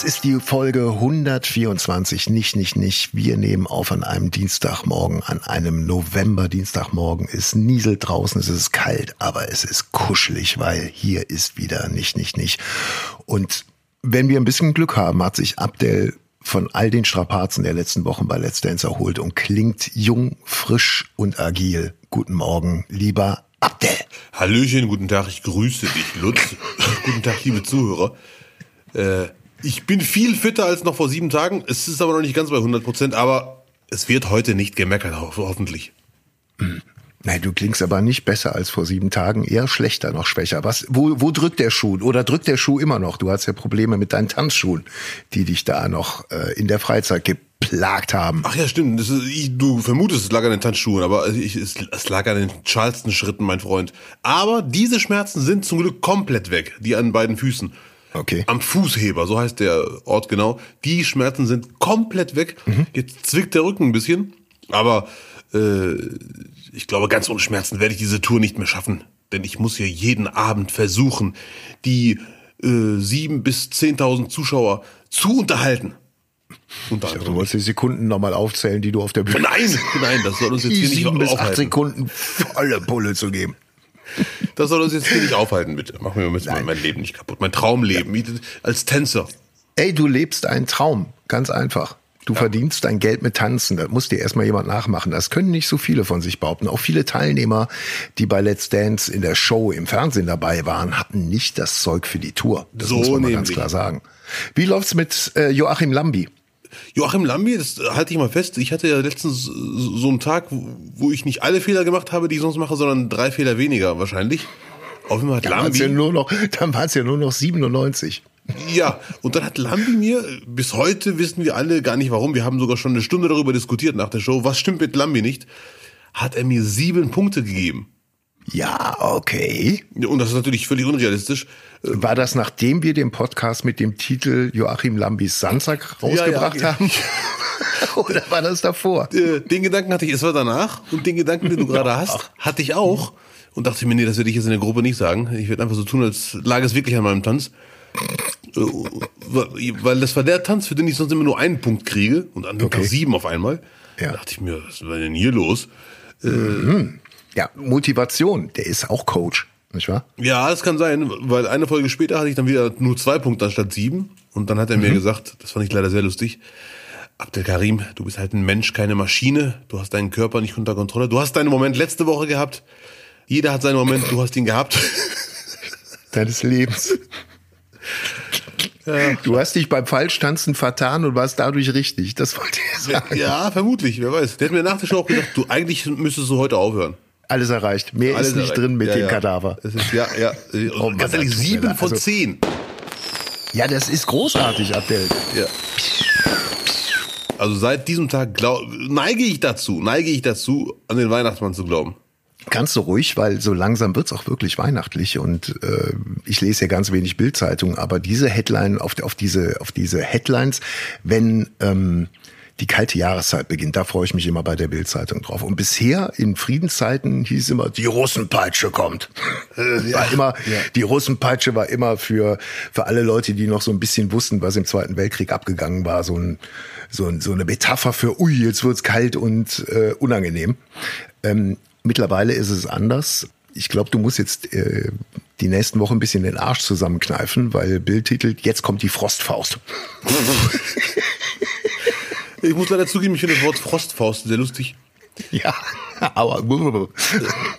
Es ist die Folge 124. Nicht, nicht, nicht. Wir nehmen auf an einem Dienstagmorgen, an einem November-Dienstagmorgen. Es nieselt draußen, es ist kalt, aber es ist kuschelig, weil hier ist wieder nicht, nicht, nicht. Und wenn wir ein bisschen Glück haben, hat sich Abdel von all den Strapazen der letzten Wochen bei Let's Dance erholt und klingt jung, frisch und agil. Guten Morgen, lieber Abdel. Hallöchen, guten Tag, ich grüße dich, Lutz. guten Tag, liebe Zuhörer. Äh, ich bin viel fitter als noch vor sieben Tagen. Es ist aber noch nicht ganz bei 100 Prozent, aber es wird heute nicht gemeckert, ho hoffentlich. Nein, du klingst aber nicht besser als vor sieben Tagen, eher schlechter, noch schwächer. Was, wo, wo drückt der Schuh? Oder drückt der Schuh immer noch? Du hast ja Probleme mit deinen Tanzschuhen, die dich da noch äh, in der Freizeit geplagt haben. Ach ja, stimmt. Das ist, ich, du vermutest, es lag an den Tanzschuhen, aber ich, es, es lag an den Charleston-Schritten, mein Freund. Aber diese Schmerzen sind zum Glück komplett weg, die an beiden Füßen. Okay. Am Fußheber, so heißt der Ort genau. Die Schmerzen sind komplett weg. Mhm. Jetzt zwickt der Rücken ein bisschen, aber äh, ich glaube, ganz ohne Schmerzen werde ich diese Tour nicht mehr schaffen. Denn ich muss ja jeden Abend versuchen, die äh, sieben bis zehntausend Zuschauer zu unterhalten. Unter Du anderem. wolltest die Sekunden nochmal aufzählen, die du auf der Bühne Nein, nein, das soll uns jetzt hier nicht sieben bis acht aufhalten. Sekunden volle Pulle zu geben. Das soll uns jetzt hier nicht aufhalten, bitte. Mach mir mal mein Leben nicht kaputt. Mein Traumleben. Wie- Als Tänzer. Ey, du lebst einen Traum. Ganz einfach. Du verdienst dein Geld mit Tanzen. Das muss dir erstmal jemand nachmachen. Das können nicht so viele von sich behaupten. Auch viele Teilnehmer, die bei Let's Dance in der Show im Fernsehen dabei waren, hatten nicht das Zeug für die Tour. Das So muss man mal ganz klar sagen. Wie läuft's mit äh, Joachim Lambi? Joachim Lambi, das halte ich mal fest. Ich hatte ja letztens so einen Tag, wo ich nicht alle Fehler gemacht habe, die ich sonst mache, sondern drei Fehler weniger wahrscheinlich. Auf Fall hat Dann waren es ja Lambi. nur noch, dann waren's ja nur noch 97. Ja, und dann hat Lambi mir, bis heute wissen wir alle gar nicht warum, wir haben sogar schon eine Stunde darüber diskutiert nach der Show, was stimmt mit Lambi nicht, hat er mir sieben Punkte gegeben. Ja, okay. Und das ist natürlich völlig unrealistisch. War das, nachdem wir den Podcast mit dem Titel Joachim Lambis Sandsack rausgebracht Ja, ja. haben? Oder war das davor? Äh, den Gedanken hatte ich, es war danach. Und den Gedanken, den du gerade hast, hatte ich auch. Und dachte mir, nee, das werde ich jetzt in der Gruppe nicht sagen. Ich werde einfach so tun, als lag es wirklich an meinem Tanz. Äh, Weil das war der Tanz, für den ich sonst immer nur einen Punkt kriege. Und an dem Okay. Sieben auf einmal. Ja. Da dachte ich mir, was war denn hier los? Ja, Motivation, der ist auch Coach, nicht wahr? Ja, das kann sein, weil eine Folge später hatte ich dann wieder nur zwei Punkte anstatt sieben. Und dann hat er mir gesagt, das fand ich leider sehr lustig, Abdel Karim, du bist halt ein Mensch, keine Maschine. Du hast deinen Körper nicht unter Kontrolle. Du hast deinen Moment letzte Woche gehabt. Jeder hat seinen Moment, du hast ihn gehabt. Deines Lebens. Du hast dich beim Falschtanzen vertan und warst dadurch richtig. Das wollte ich sagen. ja, vermutlich, wer weiß. Der hat mir nach der Show auch gesagt, du eigentlich müsstest du heute aufhören. Alles erreicht. Mehr Alles ist nicht erreicht. drin mit ja, dem ja. Kadaver. Es ist, ja, ja. Oh Mann, Ganz ehrlich, sieben von Also- zehn. Ja, das ist großartig, Abdel. Ja. Also seit diesem Tag glaub, neige ich dazu, neige ich dazu, an den Weihnachtsmann zu glauben. Ganz so ruhig, weil so langsam wird's auch wirklich weihnachtlich und äh, ich lese ja ganz wenig Bildzeitung, aber diese Headline auf, auf diese auf diese Headlines, wenn ähm, die kalte Jahreszeit beginnt, da freue ich mich immer bei der Bildzeitung drauf. Und bisher in Friedenszeiten hieß immer, die Russenpeitsche kommt. Äh, war immer die Russenpeitsche war immer für für alle Leute, die noch so ein bisschen wussten, was im Zweiten Weltkrieg abgegangen war, so ein so, ein, so eine Metapher für, ui, jetzt wird's kalt und äh, unangenehm. Ähm, mittlerweile ist es anders. Ich glaube, du musst jetzt äh, die nächsten Wochen ein bisschen den Arsch zusammenkneifen, weil Bild titelt, jetzt kommt die Frostfaust. Ich muss leider zugeben, ich finde das Wort Frostfaust sehr lustig. ja, aber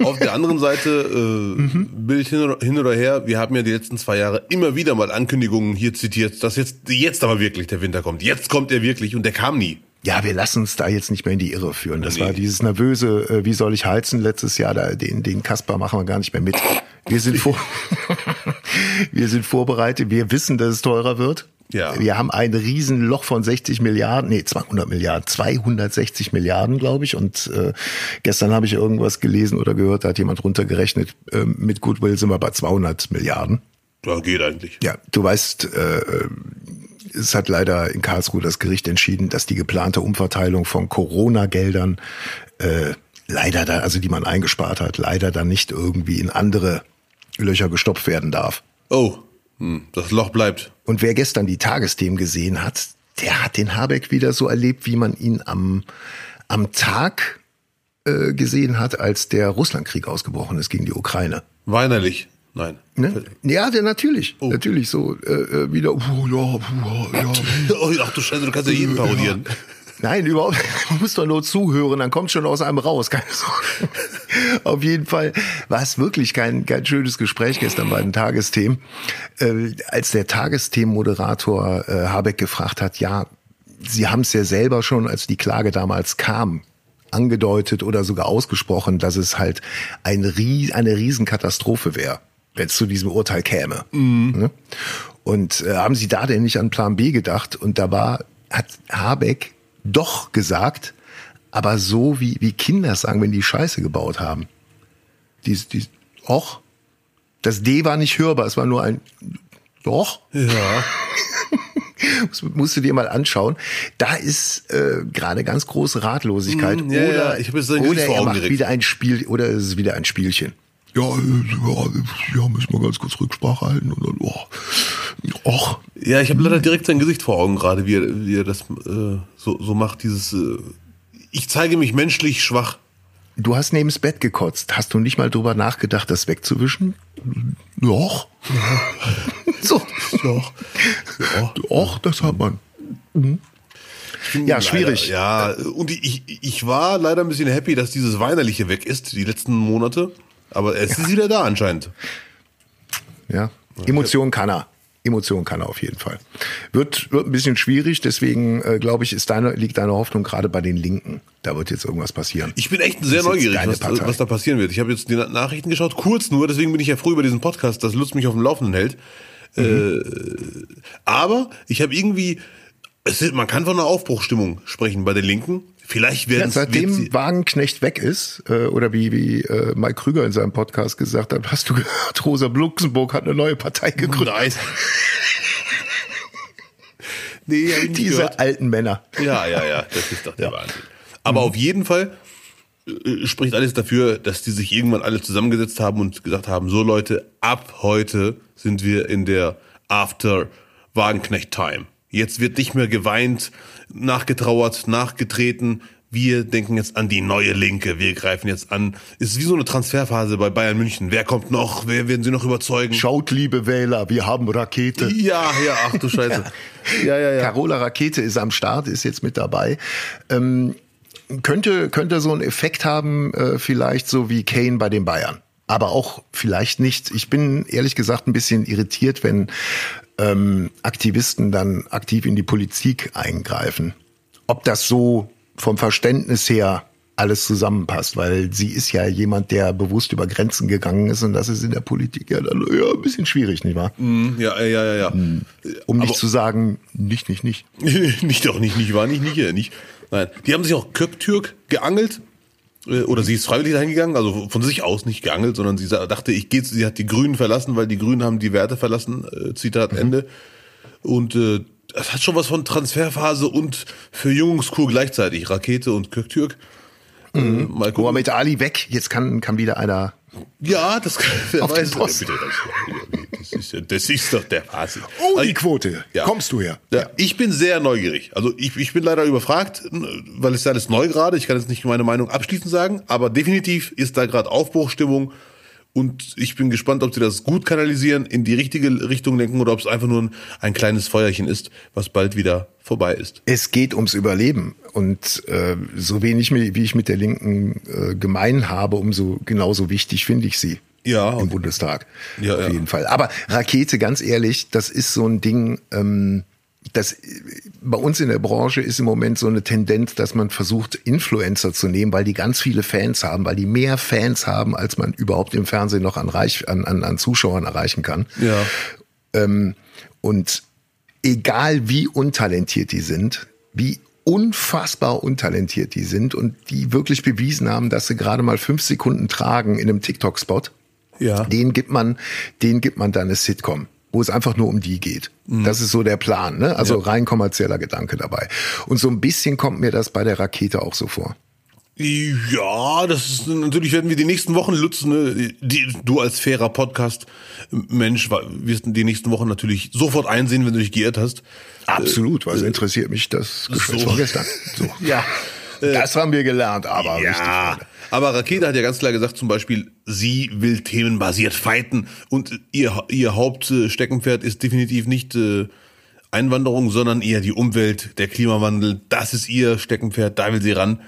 Auf der anderen Seite, äh, Bild hin oder, hin oder her, wir haben ja die letzten zwei Jahre immer wieder mal Ankündigungen hier zitiert, dass jetzt, jetzt aber wirklich der Winter kommt. Jetzt kommt er wirklich und der kam nie. ja, wir lassen uns da jetzt nicht mehr in die Irre führen. Das Nee. war dieses nervöse, äh, wie soll ich heizen letztes Jahr, da, den, den Kasper machen wir gar nicht mehr mit. Wir sind vor, wir sind vorbereitet, wir wissen, dass es teurer wird. Ja. Wir haben ein Riesenloch von 60 Milliarden, nee, 200 Milliarden, 260 Milliarden, glaube ich. Und äh, gestern habe ich irgendwas gelesen oder gehört, da hat jemand runtergerechnet, äh, mit Goodwill sind wir bei 200 Milliarden. Ja, geht eigentlich. Ja, du weißt, äh, es hat leider in Karlsruhe das Gericht entschieden, dass die geplante Umverteilung von Corona-Geldern äh, leider da, also die man eingespart hat, leider dann nicht irgendwie in andere Löcher gestopft werden darf. Oh, das Loch bleibt. Und wer gestern die Tagesthemen gesehen hat, der hat den Habeck wieder so erlebt, wie man ihn am, am Tag äh, gesehen hat, als der Russlandkrieg ausgebrochen ist gegen die Ukraine. Weinerlich. Nein. Ne? Ja, der, natürlich. Oh. Natürlich so äh, äh wieder. Oh, ja, ja, ja. Oh, ach du Scheiße, du kannst ja jeden parodieren. Ja. Nein, überhaupt. Man muss doch nur zuhören, dann kommt schon aus einem raus. Keine Sorge. Auf jeden Fall war es wirklich kein, kein schönes Gespräch gestern bei den Tagesthemen. Äh, als der Tagesthemenmoderator äh, Habeck gefragt hat, ja, Sie haben es ja selber schon, als die Klage damals kam, angedeutet oder sogar ausgesprochen, dass es halt ein eine Riesenkatastrophe wäre, wenn es zu diesem Urteil käme. Mhm. Ne? Und äh, haben Sie da denn nicht an Plan B gedacht? Und da war, hat Habeck doch gesagt, aber so wie, wie Kinder sagen, wenn die Scheiße gebaut haben. Die, die, och, das D war nicht hörbar, es war nur ein doch. Ja. das musst du dir mal anschauen. Da ist äh, gerade ganz große Ratlosigkeit. Mm, ja, oder ja. oder er macht wieder ein Spiel, oder es ist wieder ein Spielchen. Ja, ja, ja, müssen wir ganz kurz Rücksprache halten und dann, oh, och. Ja, ich habe leider direkt sein Gesicht vor Augen gerade, wie er, wie er das äh, so, so macht, dieses, äh, ich zeige mich menschlich schwach. Du hast neben das Bett gekotzt. Hast du nicht mal drüber nachgedacht, das wegzuwischen? Doch. Ja. so. Doch. Doch, das hat man. Mhm. Ja, schwierig. Leider, ja, und ich, ich war leider ein bisschen happy, dass dieses Weinerliche weg ist, die letzten Monate. Aber es ja. ist wieder da anscheinend. Ja, Emotionen kann er. Emotionen kann er auf jeden Fall. Wird, wird ein bisschen schwierig, deswegen äh, glaube ich, ist deine, liegt deine Hoffnung gerade bei den Linken. Da wird jetzt irgendwas passieren. Ich bin echt sehr neugierig, was, was, da passieren wird. Ich habe jetzt die Nachrichten geschaut, kurz nur, deswegen bin ich ja froh über diesen Podcast, dass Lutz mich auf dem Laufenden hält. Mhm. Äh, aber ich habe irgendwie, es man kann von einer Aufbruchstimmung sprechen bei den Linken. Vielleicht werden ja, seitdem Wagenknecht weg ist, äh, oder wie, wie äh, Mike Krüger in seinem Podcast gesagt hat, hast du gehört, Rosa Luxemburg hat eine neue Partei gegründet. Nice. nee, Diese gehört. alten Männer. Ja, ja, ja, das ist doch der ja. Wahnsinn. Aber mhm. auf jeden Fall äh, spricht alles dafür, dass die sich irgendwann alle zusammengesetzt haben und gesagt haben, so Leute, ab heute sind wir in der After Wagenknecht Time. Jetzt wird nicht mehr geweint, nachgetrauert, nachgetreten. Wir denken jetzt an die neue Linke. Wir greifen jetzt an. Ist wie so eine Transferphase bei Bayern München. Wer kommt noch? Wer werden sie noch überzeugen? Schaut, liebe Wähler, wir haben Rakete. Ja, ja, ach du Scheiße. ja, ja, ja. Carola Rakete ist am Start, ist jetzt mit dabei. Ähm, könnte, könnte so einen Effekt haben, äh, vielleicht so wie Kane bei den Bayern aber auch vielleicht nicht. Ich bin ehrlich gesagt ein bisschen irritiert, wenn ähm, Aktivisten dann aktiv in die Politik eingreifen. Ob das so vom Verständnis her alles zusammenpasst, weil sie ist ja jemand, der bewusst über Grenzen gegangen ist und das ist in der Politik ja dann ja, ein bisschen schwierig, nicht wahr? Mm, ja, ja, ja, ja. Mm. Um Aber nicht zu sagen, nicht, nicht, nicht. nicht doch nicht, nicht, war nicht, nicht, nicht. Nein. Die haben sich auch Köptürk geangelt äh, oder sie ist freiwillig dahin gegangen, also von sich aus nicht geangelt, sondern sie dachte, ich gehe, sie hat die Grünen verlassen, weil die Grünen haben die Werte verlassen, äh, Zitat mhm. Ende. Und äh, das hat schon was von Transferphase und Verjüngungskur gleichzeitig, Rakete und Köktürk. Mhm. Äh, Mohamed Ali weg, jetzt kann, kann wieder einer ja, das wer Auf weiß. Den Post. Das, ist, das ist doch der Wahnsinn. Oh, die also, Quote. Ja. Kommst du her? Ja. Ich bin sehr neugierig. Also ich, ich bin leider überfragt, weil es ist alles neu gerade. Ich kann jetzt nicht meine Meinung abschließend sagen, aber definitiv ist da gerade Aufbruchstimmung. Und ich bin gespannt, ob sie das gut kanalisieren, in die richtige Richtung lenken oder ob es einfach nur ein, ein kleines Feuerchen ist, was bald wieder vorbei ist. Es geht ums Überleben. Und äh, so wenig wie ich mit der Linken äh, gemein habe, umso genauso wichtig finde ich sie. Ja. Im Bundestag. Ja, auf ja. jeden Fall. Aber Rakete, ganz ehrlich, das ist so ein Ding, ähm, das bei uns in der Branche ist im Moment so eine Tendenz, dass man versucht, Influencer zu nehmen, weil die ganz viele Fans haben, weil die mehr Fans haben, als man überhaupt im Fernsehen noch an, Reich, an, an, an Zuschauern erreichen kann. Ja. Ähm, und egal wie untalentiert die sind, wie unfassbar untalentiert die sind und die wirklich bewiesen haben, dass sie gerade mal fünf Sekunden tragen in einem TikTok-Spot, ja. den gibt man, den gibt man dann eine Sitcom wo es einfach nur um die geht. Mhm. Das ist so der Plan, ne? Also ja. rein kommerzieller Gedanke dabei. Und so ein bisschen kommt mir das bei der Rakete auch so vor. Ja, das ist natürlich werden wir die nächsten Wochen Lutz, ne, du als fairer Podcast Mensch, wirst die nächsten Wochen natürlich sofort einsehen, wenn du dich geirrt hast. Absolut, was interessiert mich das Gespräch so. von gestern. So. Ja, Das haben wir gelernt, aber ja. richtig. Aber Rakete hat ja ganz klar gesagt, zum Beispiel, sie will themenbasiert fighten und ihr, ihr Hauptsteckenpferd ist definitiv nicht äh, Einwanderung, sondern eher die Umwelt, der Klimawandel. Das ist ihr Steckenpferd, da will sie ran.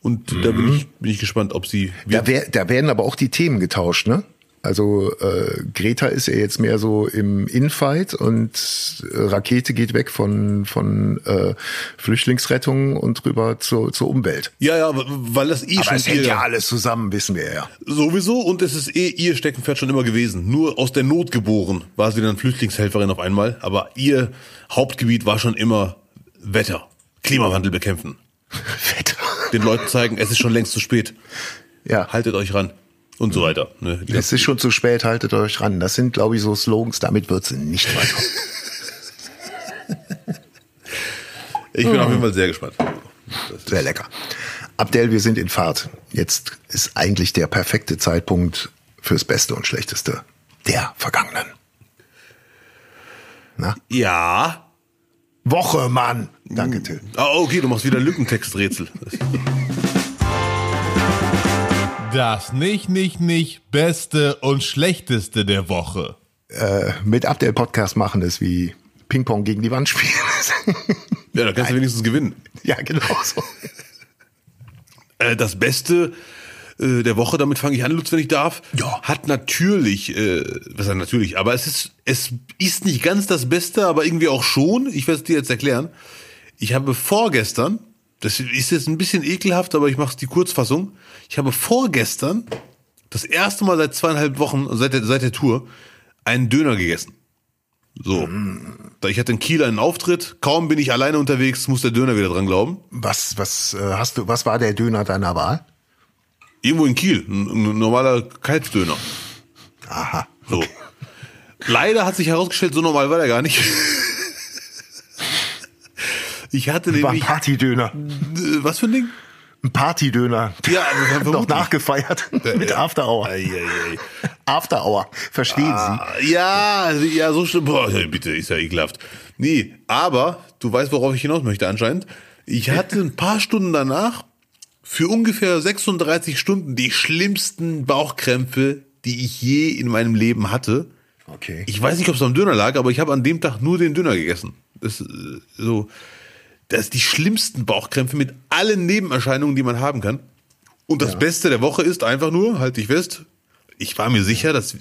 Und da bin ich, bin ich gespannt, ob sie. Da, wär, da werden aber auch die Themen getauscht, ne? Also äh, Greta ist ja jetzt mehr so im Infight und äh, Rakete geht weg von von äh, Flüchtlingsrettung und rüber zur, zur Umwelt. Ja, ja, weil das eh Aber schon es hängt ja alles zusammen, wissen wir ja. Sowieso, und es ist eh ihr Steckenpferd schon immer gewesen. Nur aus der Not geboren war sie dann Flüchtlingshelferin auf einmal. Aber ihr Hauptgebiet war schon immer Wetter, Klimawandel bekämpfen. Wetter. Den Leuten zeigen, es ist schon längst zu spät. Ja. Haltet euch ran. Und so weiter. Ne? Es ist schon zu spät, haltet euch ran. Das sind, glaube ich, so Slogans, damit wird sie nicht weiter. ich bin auf jeden Fall sehr gespannt. Sehr lecker. Abdel, wir sind in Fahrt. Jetzt ist eigentlich der perfekte Zeitpunkt fürs Beste und Schlechteste der Vergangenen. Na? Ja. Woche, Mann. Danke, Till. Ah, okay, du machst wieder Lückentexträtsel. Das nicht, nicht, nicht Beste und Schlechteste der Woche. Äh, mit Abdel Podcast machen ist wie Ping-Pong gegen die Wand spielen. Ja, da kannst du wenigstens gewinnen. ja, genau so. Äh, das Beste äh, der Woche, damit fange ich an, Lutz, wenn ich darf, Ja. hat natürlich, äh, was heißt natürlich, aber es ist, es ist nicht ganz das Beste, aber irgendwie auch schon. Ich werde es dir jetzt erklären. Ich habe vorgestern, das ist jetzt ein bisschen ekelhaft, aber ich mache die Kurzfassung. Ich habe vorgestern das erste Mal seit zweieinhalb Wochen, seit der, seit der Tour, einen Döner gegessen. So. Da ich hatte in Kiel einen Auftritt, kaum bin ich alleine unterwegs, muss der Döner wieder dran glauben. Was, was äh, hast du, was war der Döner deiner Wahl? Irgendwo in Kiel, ein, ein normaler Kalbsdöner. Aha. So. Leider hat sich herausgestellt, so normal war der gar nicht. Ich hatte ein nämlich. Partydöner. Äh, Was für ein Ding? Ein Partydöner. Ja, aber Noch nachgefeiert mit After Hour. Ei, ei, ei. After Hour. Verstehen Ah, Ja, ja, so stimmt. Boah, bitte, ist ja ekelhaft. Nee, aber du weißt, worauf ich hinaus möchte anscheinend. Ich hatte ein paar Stunden danach für ungefähr 36 Stunden die schlimmsten Bauchkrämpfe, die ich je in meinem Leben hatte. Sie? Okay. Ich weiß nicht, ob es am Döner lag, aber ich habe an dem Tag nur den Döner gegessen. Das, äh, so, das ist die schlimmsten Bauchkrämpfe mit allen Nebenerscheinungen, die man haben kann. Und das Beste der Woche ist einfach nur, halte ich fest, ich war mir sicher, dass,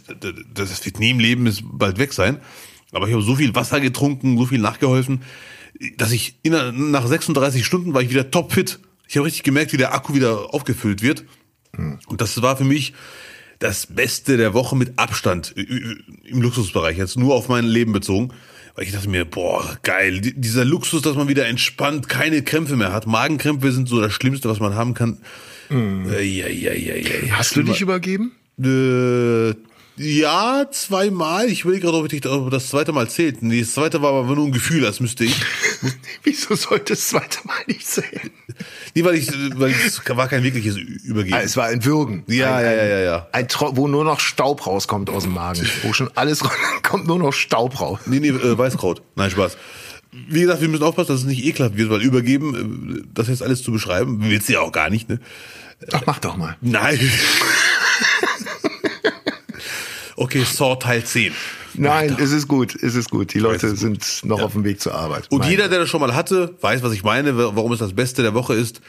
das wird nie im Leben ist bald weg sein. Aber ich habe so viel Wasser getrunken, so viel nachgeholfen, dass ich in, nach 36 Stunden war ich wieder topfit. Ich habe richtig gemerkt, wie der Akku wieder aufgefüllt wird. Und das war für mich das Beste der Woche mit Abstand im Luxusbereich, jetzt nur auf mein Leben bezogen. Weil ich dachte mir, boah, geil, di- dieser Luxus, dass man wieder entspannt, keine Krämpfe mehr hat. Magenkrämpfe sind so das Schlimmste, was man haben kann. Äh, ja, ja, ja, ja. Hast du dich übergeben? Äh, ja, zweimal. Ich will gerade, ob, ich, ob das zweite Mal zählt. Nee, das zweite war aber nur ein Gefühl, als müsste ich. Wieso sollte das zweite Mal nicht zählen? Nee, weil ich, weil es war kein wirkliches Übergeben. Ah, es war ein Würgen. Ja, ein, ja, ein, ja, ja, ja. Ein Tro wo nur noch Staub rauskommt aus dem Magen. Wo schon alles kommt nur noch Staub raus. Nee, nee, äh, Weißkraut. Nein, Spaß. Wie gesagt, wir müssen aufpassen, dass es nicht ekelhaft wird, weil übergeben, äh, das jetzt alles zu beschreiben, willst du ja auch gar nicht, ne? Ach, mach doch mal. Nein. Okay, Saw Teil 10. Nein, es ist gut, es ist gut. Die Leute sind noch auf dem Weg zur Arbeit. Und jeder, der das schon mal hatte, weiß, was ich meine, warum es das Beste der Woche ist.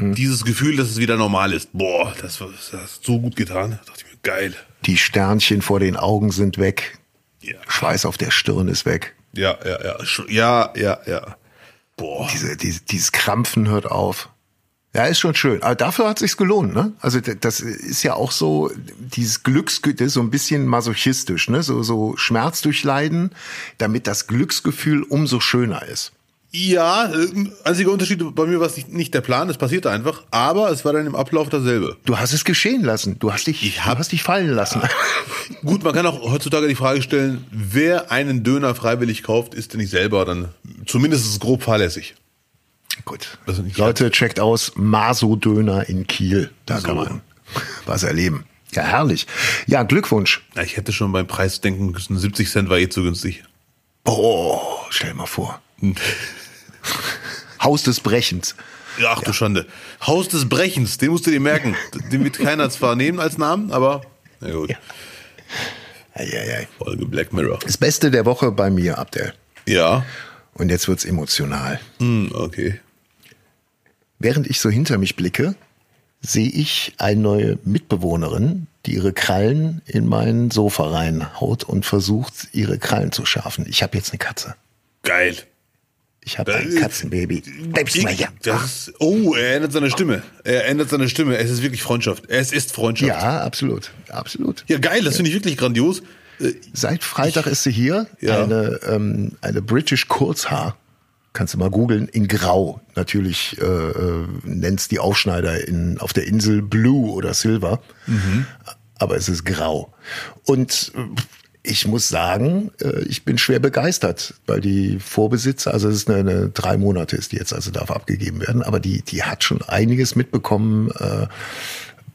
Dieses Gefühl, dass es wieder normal ist. Boah, das, das hat so gut getan. Da dachte ich mir, geil. Die Sternchen vor den Augen sind weg. Ja, Schweiß auf der Stirn ist weg. ja, ja, ja. Ja, ja, ja. Boah. Diese, diese, dieses Krampfen hört auf. Ja, ist schon schön. Aber dafür hat sich's gelohnt, ne? Also das ist ja auch so dieses Glücksgefühl, so ein bisschen masochistisch, ne? So so Schmerz durchleiden, damit das Glücksgefühl umso schöner ist. Ja, äh, einziger Unterschied bei mir war es nicht, nicht der Plan, es passierte einfach, aber es war dann im Ablauf dasselbe. Du hast es geschehen lassen. Du hast dich, Ich hab- du hast dich fallen lassen. Gut, man kann auch heutzutage die Frage stellen, wer einen Döner freiwillig kauft, ist denn nicht selber dann zumindest grob fahrlässig. Gut. Also Leute, checkt aus Maso-Döner in Kiel. Da So. kann man was erleben. Ja, herrlich. Ja, Glückwunsch. Na, ich hätte schon beim Preis denken müssen, 70 Cent war eh zu günstig. Oh, stell mal vor. Haus des Brechens. Ja, ach du Schande. Haus des Brechens, den musst du dir merken. Den wird keiner zwar nehmen als Namen, aber na gut. Eieiei. Folge Black Mirror. Das Beste der Woche bei mir, Abdel. Ja. Und jetzt wird's emotional. Hm, okay. Während ich so hinter mich blicke, sehe ich eine neue Mitbewohnerin, die ihre Krallen in mein Sofa reinhaut und versucht, ihre Krallen zu schärfen. Ich habe jetzt eine Katze. Geil. Ich habe ein Katzenbaby. Bleibst mal hier. Das oh, er ändert seine Stimme. Er ändert seine Stimme. Es ist wirklich Freundschaft. Es ist Freundschaft. Ja, absolut. Absolut. Ja, geil, das finde ich wirklich grandios. Äh, Seit Freitag ist sie hier. Ja. Eine, ähm, eine British Kurzhaar. Kannst du mal googeln. In Grau. Natürlich äh, äh, nennt's die Aufschneider in, auf der Insel Blue oder Silver. Aber es ist grau. Und äh, ich muss sagen, äh, ich bin schwer begeistert, weil die Vorbesitzer, also es ist eine, eine drei Monate ist die jetzt, also darf abgegeben werden, aber die, die hat schon einiges mitbekommen, äh,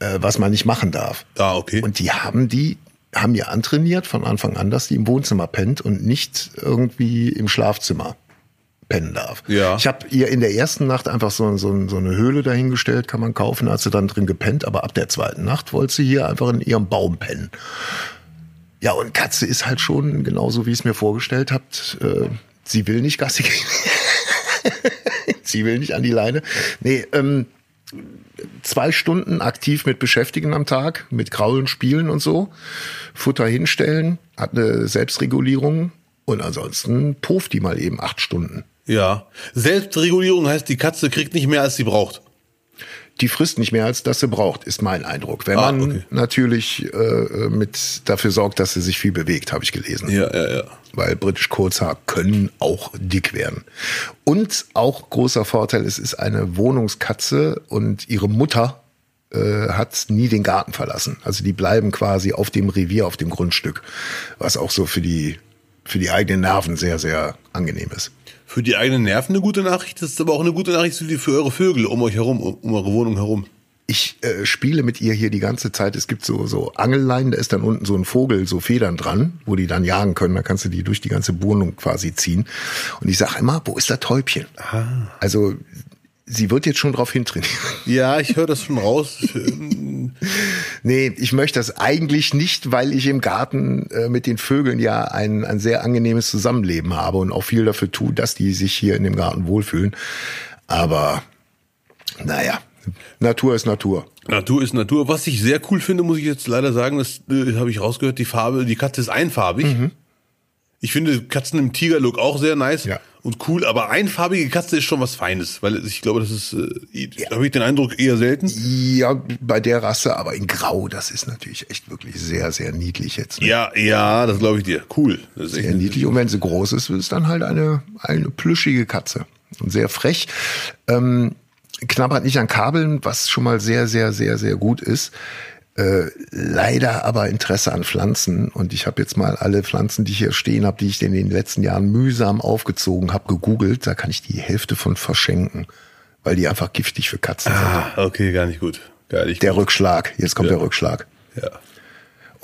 äh, was man nicht machen darf. Ah, okay. Und die haben die haben ihr antrainiert von Anfang an, dass die im Wohnzimmer pennt und nicht irgendwie im Schlafzimmer pennen darf. Ja. Ich habe ihr in der ersten Nacht einfach so, so, so eine Höhle dahingestellt, kann man kaufen, da hat sie dann drin gepennt, aber ab der zweiten Nacht wollte sie hier einfach in ihrem Baum pennen. Ja, und Katze ist halt schon genauso, wie ich es mir vorgestellt habt. Äh, sie will nicht Gassi gehen. sie will nicht an die Leine. Nee, ähm, zwei Stunden aktiv mit beschäftigen am Tag, mit Kraulen spielen und so, Futter hinstellen, hat eine Selbstregulierung und ansonsten puft die mal eben acht Stunden. Ja. Selbstregulierung heißt, die Katze kriegt nicht mehr, als sie braucht. Die frisst nicht mehr, als dass sie braucht, ist mein Eindruck. Wenn Ah, man okay. natürlich äh, mit dafür sorgt, dass sie sich viel bewegt, habe ich gelesen. Ja, ja, ja. weil British Kurzhaar können auch dick werden. Und auch großer Vorteil, es ist eine Wohnungskatze und ihre Mutter äh, hat nie den Garten verlassen. Also die bleiben quasi auf dem Revier, auf dem Grundstück, was auch so für die für die eigenen Nerven sehr, sehr angenehm ist. Für die eigenen Nerven eine gute Nachricht, das ist aber auch eine gute Nachricht für die- für eure Vögel um euch herum, um, um eure Wohnung herum. Ich äh, spiele mit ihr hier die ganze Zeit. Es gibt so, so Angelleinen, da ist dann unten so ein Vogel, so Federn dran, wo die dann jagen können. Da kannst du die durch die ganze Wohnung quasi ziehen. Und ich sage immer, wo ist das Täubchen? Also sie wird jetzt schon drauf hintrainieren. Ja, ich höre das schon raus. Nee, ich möchte das eigentlich nicht, weil ich im Garten äh, mit den Vögeln ja ein, ein sehr angenehmes Zusammenleben habe und auch viel dafür tue, dass die sich hier in dem Garten wohlfühlen. Aber naja, Natur ist Natur. Natur ist Natur. Was ich sehr cool finde, muss ich jetzt leider sagen, das äh, habe ich rausgehört, die Farbe, die Katze ist einfarbig. Ich finde Katzen im Tigerlook auch sehr nice Ja. und cool, aber einfarbige Katze ist schon was Feines, weil ich glaube, das ist, äh, da habe ich den Eindruck, eher selten. Ja, bei der Rasse, aber in Grau, das ist natürlich echt wirklich sehr, sehr niedlich jetzt. Ne? Ja, ja, das glaube ich dir. Cool. Das ist echt Sehr niedlich. Und wenn sie groß ist, ist dann halt eine, eine plüschige Katze. Und sehr frech. Ähm, knabbert nicht an Kabeln, was schon mal sehr, sehr, sehr, sehr gut ist. Äh, leider aber Interesse an Pflanzen. Und ich habe jetzt mal alle Pflanzen, die hier stehen habe, die ich in den letzten Jahren mühsam aufgezogen habe, gegoogelt. Da kann ich die Hälfte von verschenken, weil die einfach giftig für Katzen sind. Ah, okay, gar nicht gut. Gar nicht Der gut. Rückschlag. Jetzt kommt Ja. der Rückschlag. Ja.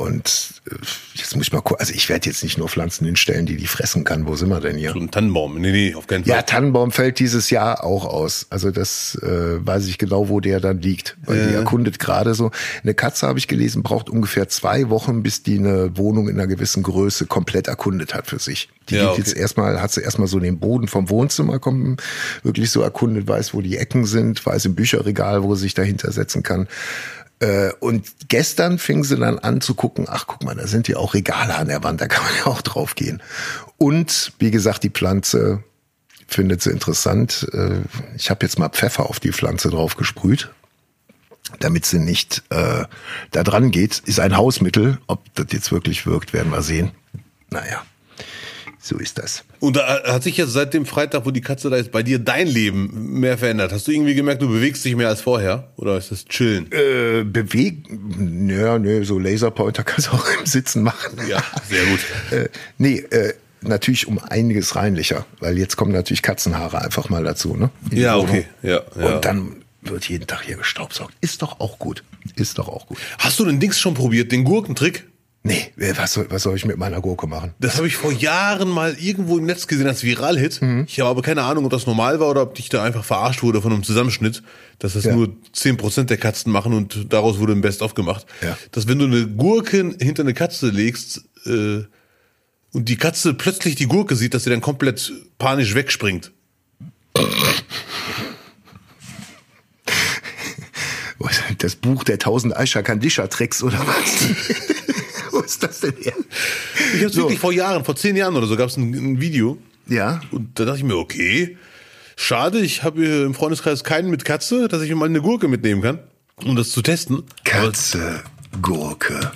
Und äh, jetzt muss ich mal gucken. Also ich werde jetzt nicht nur Pflanzen hinstellen, die die fressen kann. Wo sind wir denn hier? So ein Tannenbaum. Nee, nee, auf keinen Fall. Ja, Tannenbaum fällt dieses Jahr auch aus. Also das äh, weiß ich genau, wo der dann liegt. Weil die erkundet gerade so. Eine Katze, habe ich gelesen, braucht ungefähr zwei Wochen, bis die eine Wohnung in einer gewissen Größe komplett erkundet hat für sich. Die Ja, liegt okay. jetzt erstmal, hat sie erstmal so den Boden vom Wohnzimmer kommen, wirklich so erkundet, weiß, wo die Ecken sind, weiß im Bücherregal, wo sie sich dahinter setzen kann. Äh, Und gestern fing sie dann an zu gucken, ach guck mal, da sind ja auch Regale an der Wand, da kann man ja auch drauf gehen. Und wie gesagt, die Pflanze findet sie interessant. Äh, Ich habe jetzt mal Pfeffer auf die Pflanze drauf gesprüht, damit sie nicht äh, da dran geht. Ist ein Hausmittel. Ob das jetzt wirklich wirkt, werden wir sehen. Naja, so ist das. Und da hat sich jetzt seit dem Freitag, wo die Katze da ist, bei dir dein Leben mehr verändert. Hast du irgendwie gemerkt, du bewegst dich mehr als vorher? Oder ist das chillen? Äh, bewegen, ja, nee, so Laserpointer kannst du auch im Sitzen machen. Ja, sehr gut. Äh, nee, äh, natürlich um einiges reinlicher, weil jetzt kommen natürlich Katzenhaare einfach mal dazu, ne? Ja, okay. Ja, ja. Und dann wird jeden Tag hier gestaubsaugt. Ist doch auch gut. Ist doch auch gut. Hast du den Dings schon probiert, den Gurkentrick? Nee, was soll, was soll ich mit meiner Gurke machen? Das habe ich vor Jahren mal irgendwo im Netz gesehen als Viral-Hit. Mhm. Ich habe aber keine Ahnung, ob das normal war oder ob ich da einfach verarscht wurde von einem Zusammenschnitt, dass das Ja. nur 10% der Katzen machen und daraus wurde ein Best-of gemacht. Ja. Dass wenn du eine Gurke hinter eine Katze legst äh, und die Katze plötzlich die Gurke sieht, dass sie dann komplett panisch wegspringt. Das Buch der tausend Aisha Kandisha Tricks oder was? Ist das denn her? Ich habe So. wirklich vor Jahren, vor zehn Jahren oder so, gab es ein, ein Video. Ja, Und da dachte ich mir, okay, schade, ich habe hier im Freundeskreis keinen mit Katze, dass ich mir mal eine Gurke mitnehmen kann, um das zu testen. Katze, Gurke.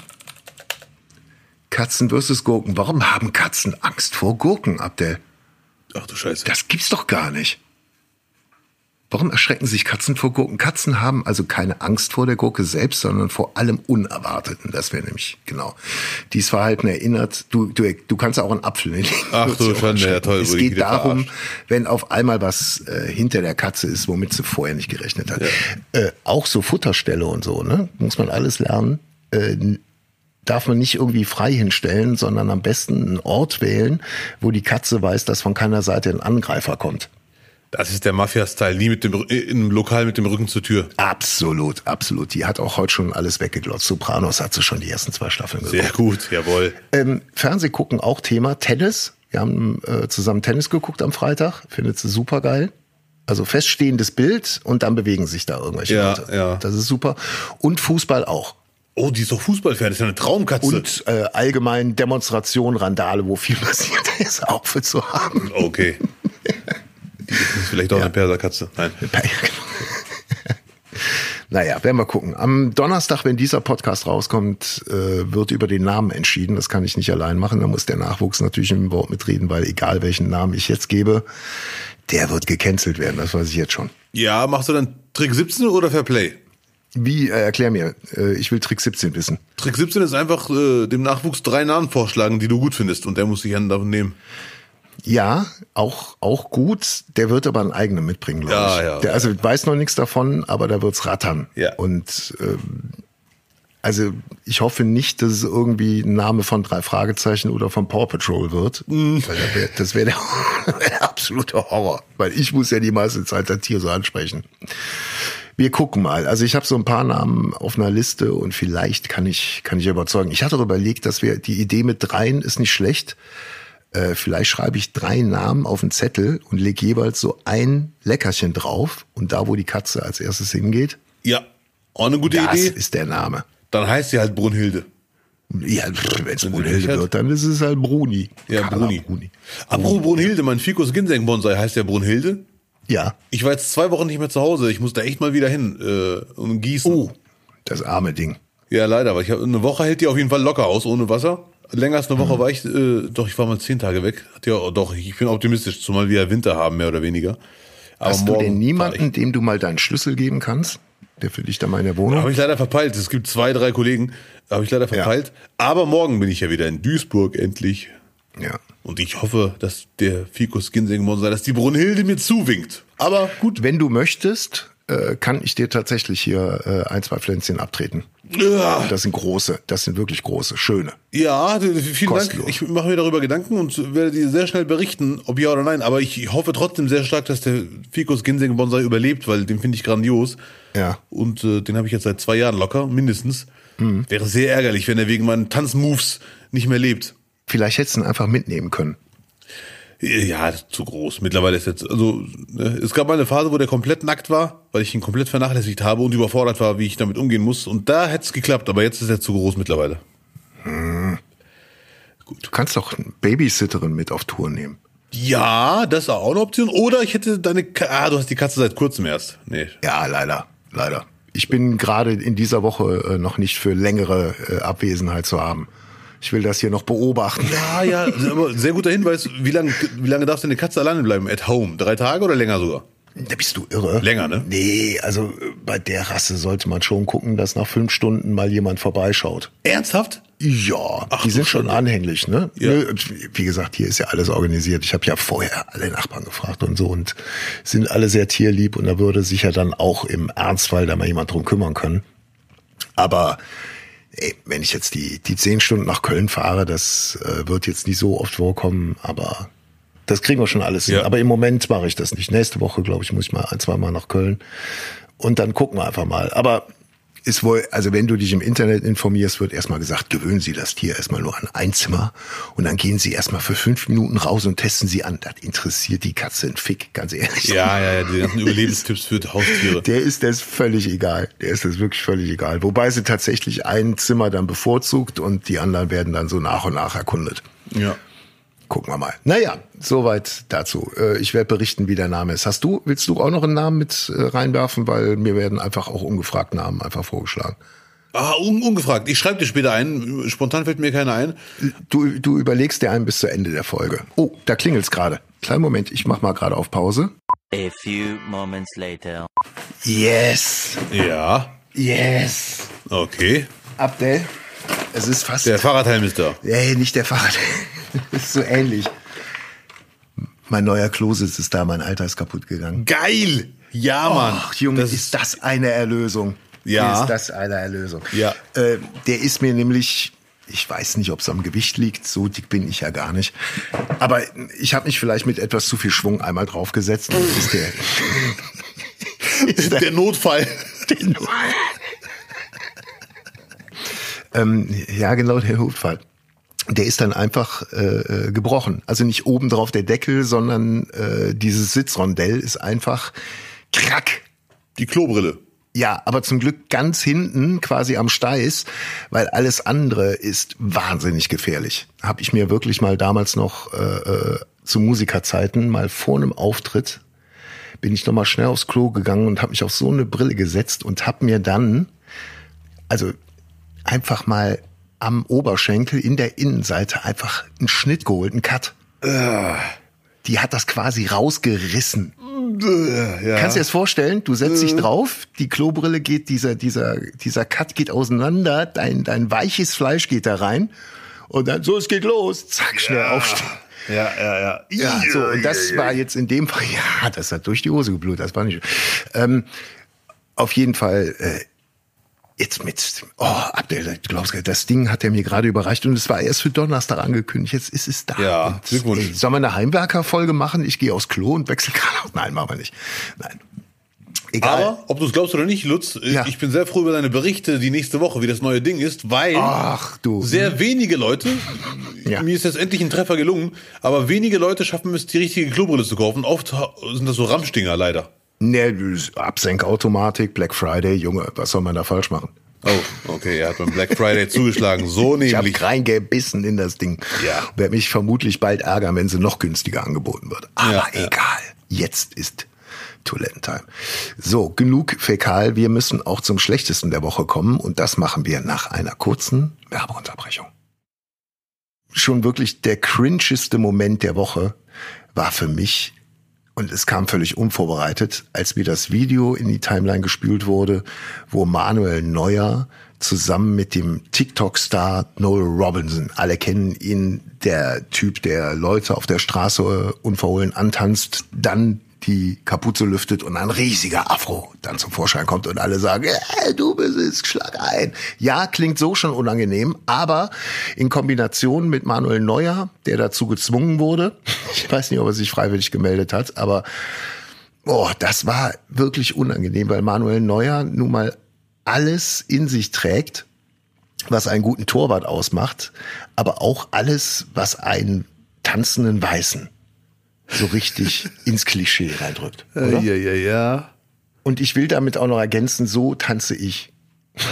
Katzen versus Gurken. Warum haben Katzen Angst vor Gurken, Abdel? Ach du Scheiße. Das gibt's doch gar nicht. Warum erschrecken sich Katzen vor Gurken? Katzen haben also keine Angst vor der Gurke selbst, sondern vor allem Unerwarteten. Das wäre nämlich, genau. Dieses Verhalten erinnert, du, du, du kannst auch einen Apfel hinlegen. Ach du Schande, ja, toll, Es geht darum, wenn auf einmal was äh, hinter der Katze ist, womit sie vorher nicht gerechnet hat. Äh, auch so Futterstelle und so, ne? Muss man alles lernen. Äh, darf man nicht irgendwie frei hinstellen, sondern am besten einen Ort wählen, wo die Katze weiß, dass von keiner Seite ein Angreifer kommt. Das ist der Mafia-Style, nie mit dem, im Lokal mit dem Rücken zur Tür. Absolut, absolut. Die hat auch heute schon alles weggeglotzt. Sopranos hat sie schon die ersten zwei Staffeln Sehr geguckt. gut, jawohl. Ähm, Fernseh gucken auch Thema Tennis. Wir haben äh, zusammen Tennis geguckt am Freitag. Findet sie super geil. Also feststehendes Bild und dann bewegen sich da irgendwelche Ja, Leute. ja. Das ist super. Und Fußball auch. Oh, die ist doch Fußballfan, das ist ja eine Traumkatze. Und äh, allgemein Demonstration, Randale, wo viel passiert ist, auch für zu haben. Okay. Das ist vielleicht auch eine Perserkatze. Nein. Naja, werden wir gucken. Am Donnerstag, wenn dieser Podcast rauskommt, äh, wird über den Namen entschieden. Das kann ich nicht allein machen. Da muss der Nachwuchs natürlich im Wort mitreden, weil egal welchen Namen ich jetzt gebe, der wird gecancelt werden. Das weiß ich jetzt schon. Ja, machst du dann Trick 17 oder Fairplay? Wie, äh, erklär mir. Äh, ich will Trick 17 wissen. Trick 17 ist einfach äh, dem Nachwuchs drei Namen vorschlagen, die du gut findest und der muss sich einen davon nehmen. Ja, auch, auch gut. Der wird aber einen eigenen mitbringen, glaube Ja, ich. ja, der, also weiß noch nichts davon, aber da wird's rattern. Ja. Und ähm, also ich hoffe nicht, dass es irgendwie ein Name von drei Fragezeichen oder von Paw Patrol wird. Mm. Weil das wäre wär der, absolute Horror. Weil ich muss ja die meiste Zeit das Tier so ansprechen. Wir gucken mal. Also ich habe so ein paar Namen auf einer Liste und vielleicht kann ich, kann ich überzeugen. Ich hatte überlegt, dass wir die Idee mit dreien ist nicht schlecht. Äh, vielleicht schreibe ich drei Namen auf einen Zettel und lege jeweils so ein Leckerchen drauf und da, wo die Katze als erstes hingeht, Ja, auch eine gute das Idee. ist der Name. Dann heißt sie halt Brunhilde. Ja, wenn es Brunhilde hat. wird, dann ist es halt Bruni. Ja, Bruni. Bruni. Apropos Brunhilde, mein Ficus Ginseng Bonsai heißt ja Brunhilde. Ja. Ich war jetzt zwei Wochen nicht mehr zu Hause. Ich muss da echt mal wieder hin äh, und gießen. Oh, das arme Ding. Ja, leider, aber ich hab, eine Woche hält die auf jeden Fall locker aus, ohne Wasser. Länger als eine Mhm. Woche war ich, äh, doch, ich war mal zehn Tage weg. Ja, doch, ich bin optimistisch, zumal wir ja Winter haben, mehr oder weniger. Aber Hast du denn niemanden, dem du mal deinen Schlüssel geben kannst? Der für dich da mal in der Wohnung? Habe ich leider verpeilt. Es gibt zwei, drei Kollegen, habe ich leider verpeilt. Aber morgen bin ich ja wieder in Duisburg endlich. Ja. Und ich hoffe, dass der Ficus Ginseng Bonsai, dass die Brunhilde mir zuwinkt. Aber gut. Wenn du möchtest, äh, kann ich dir tatsächlich hier äh, ein, zwei Pflänzchen abtreten. Ja, Das sind große, das sind wirklich große, schöne. Ja, vielen Kostenlos. Dank. Ich mache mir darüber Gedanken und werde dir sehr schnell berichten, ob ja oder nein. Aber ich hoffe trotzdem sehr stark, dass der Ficus Ginseng Bonsai überlebt, weil den finde ich grandios. Ja. Und äh, den habe ich jetzt seit zwei Jahren locker, mindestens. Mhm. Wäre sehr ärgerlich, wenn er wegen meinen Tanzmoves nicht mehr lebt. Vielleicht hättest du ihn einfach mitnehmen können. Ja, zu groß. Mittlerweile ist jetzt, also ne, es gab mal eine Phase, wo der komplett nackt war, weil ich ihn komplett vernachlässigt habe und überfordert war, wie ich damit umgehen muss. Und da hätte es geklappt, aber jetzt ist er zu groß mittlerweile. Du kannst doch eine Babysitterin mit auf Tour nehmen. Ja, das ist auch eine Option. Oder ich hätte deine, Ka ah, du hast die Katze seit kurzem erst. Nee. Ja, leider, leider. Ich bin gerade in dieser Woche äh, noch nicht für längere äh, Abwesenheit zu haben. Ich will das hier noch beobachten. Ja, ja, aber sehr guter Hinweis. Wie lange, wie lange darf denn eine Katze alleine bleiben? At home? Drei Tage oder länger sogar? Da bist du irre. Länger, ne? Nee, also äh, bei der Rasse sollte man schon gucken, dass nach fünf Stunden mal jemand vorbeischaut. Ernsthaft? Ja, Ach, die sind schon anhänglich, ne? Ja. Wie gesagt, hier ist ja alles organisiert. Ich habe ja vorher alle Nachbarn gefragt und so und sind alle sehr tierlieb und da würde sich ja dann auch im Ernstfall da mal jemand drum kümmern können. Aber ey, wenn ich jetzt die, die zehn Stunden nach Köln fahre, das äh, wird jetzt nicht so oft vorkommen, aber das kriegen wir schon alles hin. Ja. Aber im Moment mache ich das nicht. Nächste Woche, glaube ich, muss ich mal ein, zwei Mal nach Köln. Und dann gucken wir einfach mal. Aber ist wohl, also wenn du dich im Internet informierst, wird erstmal gesagt, gewöhnen Sie das Tier erstmal nur an ein Zimmer und dann gehen Sie erstmal für fünf Minuten raus und testen Sie an. Das interessiert die Katze ein Fick, ganz ehrlich. Ja, ja, ja, die ganzen Überlebenstipps für Haustiere. Der ist das völlig egal. Der ist das wirklich völlig egal. Wobei sie tatsächlich ein Zimmer dann bevorzugt und die anderen werden dann so nach und nach erkundet. Ja. Gucken wir mal. Naja, soweit dazu. Äh, Ich werde berichten, wie der Name ist. Hast du, willst du auch noch einen Namen mit äh, reinwerfen? Weil mir werden einfach auch ungefragt Namen einfach vorgeschlagen. Ah, un ungefragt. Ich schreibe dir später ein. Spontan fällt mir keiner ein. Du, du überlegst dir einen bis zu Ende der Folge. Oh, da klingelt's gerade. Kleinen Moment, ich mach mal gerade auf Pause. A few moments later. Yes, Ja. yes. Okay. Abdel, es ist fast... Der Fahrradhelm ist da. Nee, nicht der Fahrrad. das ist so ähnlich. Mein neuer Klositz ist da, mein alter ist kaputt gegangen. Geil! Ja, Mann. Ach, Junge, Das ist das eine Erlösung. Ja. Ist das eine Erlösung. Ja. Äh, der ist mir nämlich, ich weiß nicht, ob es am Gewicht liegt, so dick bin ich ja gar nicht. Aber ich habe mich vielleicht mit etwas zu viel Schwung einmal draufgesetzt. Und ist der, ist der, der Notfall. Ähm, ja, genau, der Notfall. Der ist dann einfach äh, äh, gebrochen. Also nicht oben drauf der Deckel, sondern äh, dieses Sitzrondell ist einfach krack. Die Klobrille. Ja, aber zum Glück ganz hinten, quasi am Steiß, weil alles andere ist wahnsinnig gefährlich. Habe ich mir wirklich mal damals noch äh, äh, zu Musikerzeiten mal vor einem Auftritt bin ich noch mal schnell aufs Klo gegangen und habe mich auf so eine Brille gesetzt und habe mir dann also einfach mal am Oberschenkel in der Innenseite einfach einen Schnitt geholt, einen Cut. Die hat das quasi rausgerissen. Ja. Kannst du dir das vorstellen? Du setzt dich drauf, die Klobrille geht, dieser, dieser, dieser Cut geht auseinander, dein, dein weiches Fleisch geht da rein und dann so, es geht los, zack, schnell aufstehen. Ja, ja, ja. Ja, so, und das war jetzt in dem Fall, ja, das hat durch die Hose geblutet, das war nicht. Ähm, auf jeden Fall, äh, jetzt mit, oh, Abdel, du glaubst das Ding hat er mir gerade überreicht und es war erst für Donnerstag angekündigt, jetzt ist es da. Ja, Glückwunsch. ey, sollen wir eine Heimwerkerfolge machen? Ich gehe aufs Klo und wechsle gerade auf. Nein, machen wir nicht. Nein. Egal. Aber, ob du es glaubst oder nicht, Lutz, Ja. ich bin sehr froh über deine Berichte die nächste Woche, wie das neue Ding ist, weil Ach, du. sehr wenige Leute, Ja. mir ist jetzt endlich ein Treffer gelungen, aber wenige Leute schaffen es, die richtige Klobrille zu kaufen. Oft sind das so Ramstinger leider. Ne, Absenkautomatik, Black Friday, Junge, was soll man da falsch machen? Oh, okay, er hat beim Black Friday zugeschlagen. So Ich habe nämlich. reingebissen in das Ding. Ja. Werde mich vermutlich bald ärgern, wenn sie noch günstiger angeboten wird. Aber Ja, ja. egal. Jetzt ist Toilettentime. So, genug Fäkal. Wir müssen auch zum schlechtesten der Woche kommen und das machen wir nach einer kurzen Werbeunterbrechung. Schon wirklich der cringeste Moment der Woche war für mich und es kam völlig unvorbereitet, als mir das Video in die Timeline gespült wurde, wo Manuel Neuer zusammen mit dem TikTok-Star Noel Robinson, alle kennen ihn, der Typ, der Leute auf der Straße unverhohlen antanzt, dann die Kapuze lüftet und ein riesiger Afro dann zum Vorschein kommt und alle sagen, hey, du bist schlag ein. Ja, klingt so schon unangenehm, aber in Kombination mit Manuel Neuer, der dazu gezwungen wurde, ich weiß nicht, ob er sich freiwillig gemeldet hat, aber oh, das war wirklich unangenehm, weil Manuel Neuer nun mal alles in sich trägt, was einen guten Torwart ausmacht, aber auch alles, was einen tanzenden Weißen so richtig ins Klischee reindrückt. Oder? ja, ja, ja. Und ich will damit auch noch ergänzen, so tanze ich.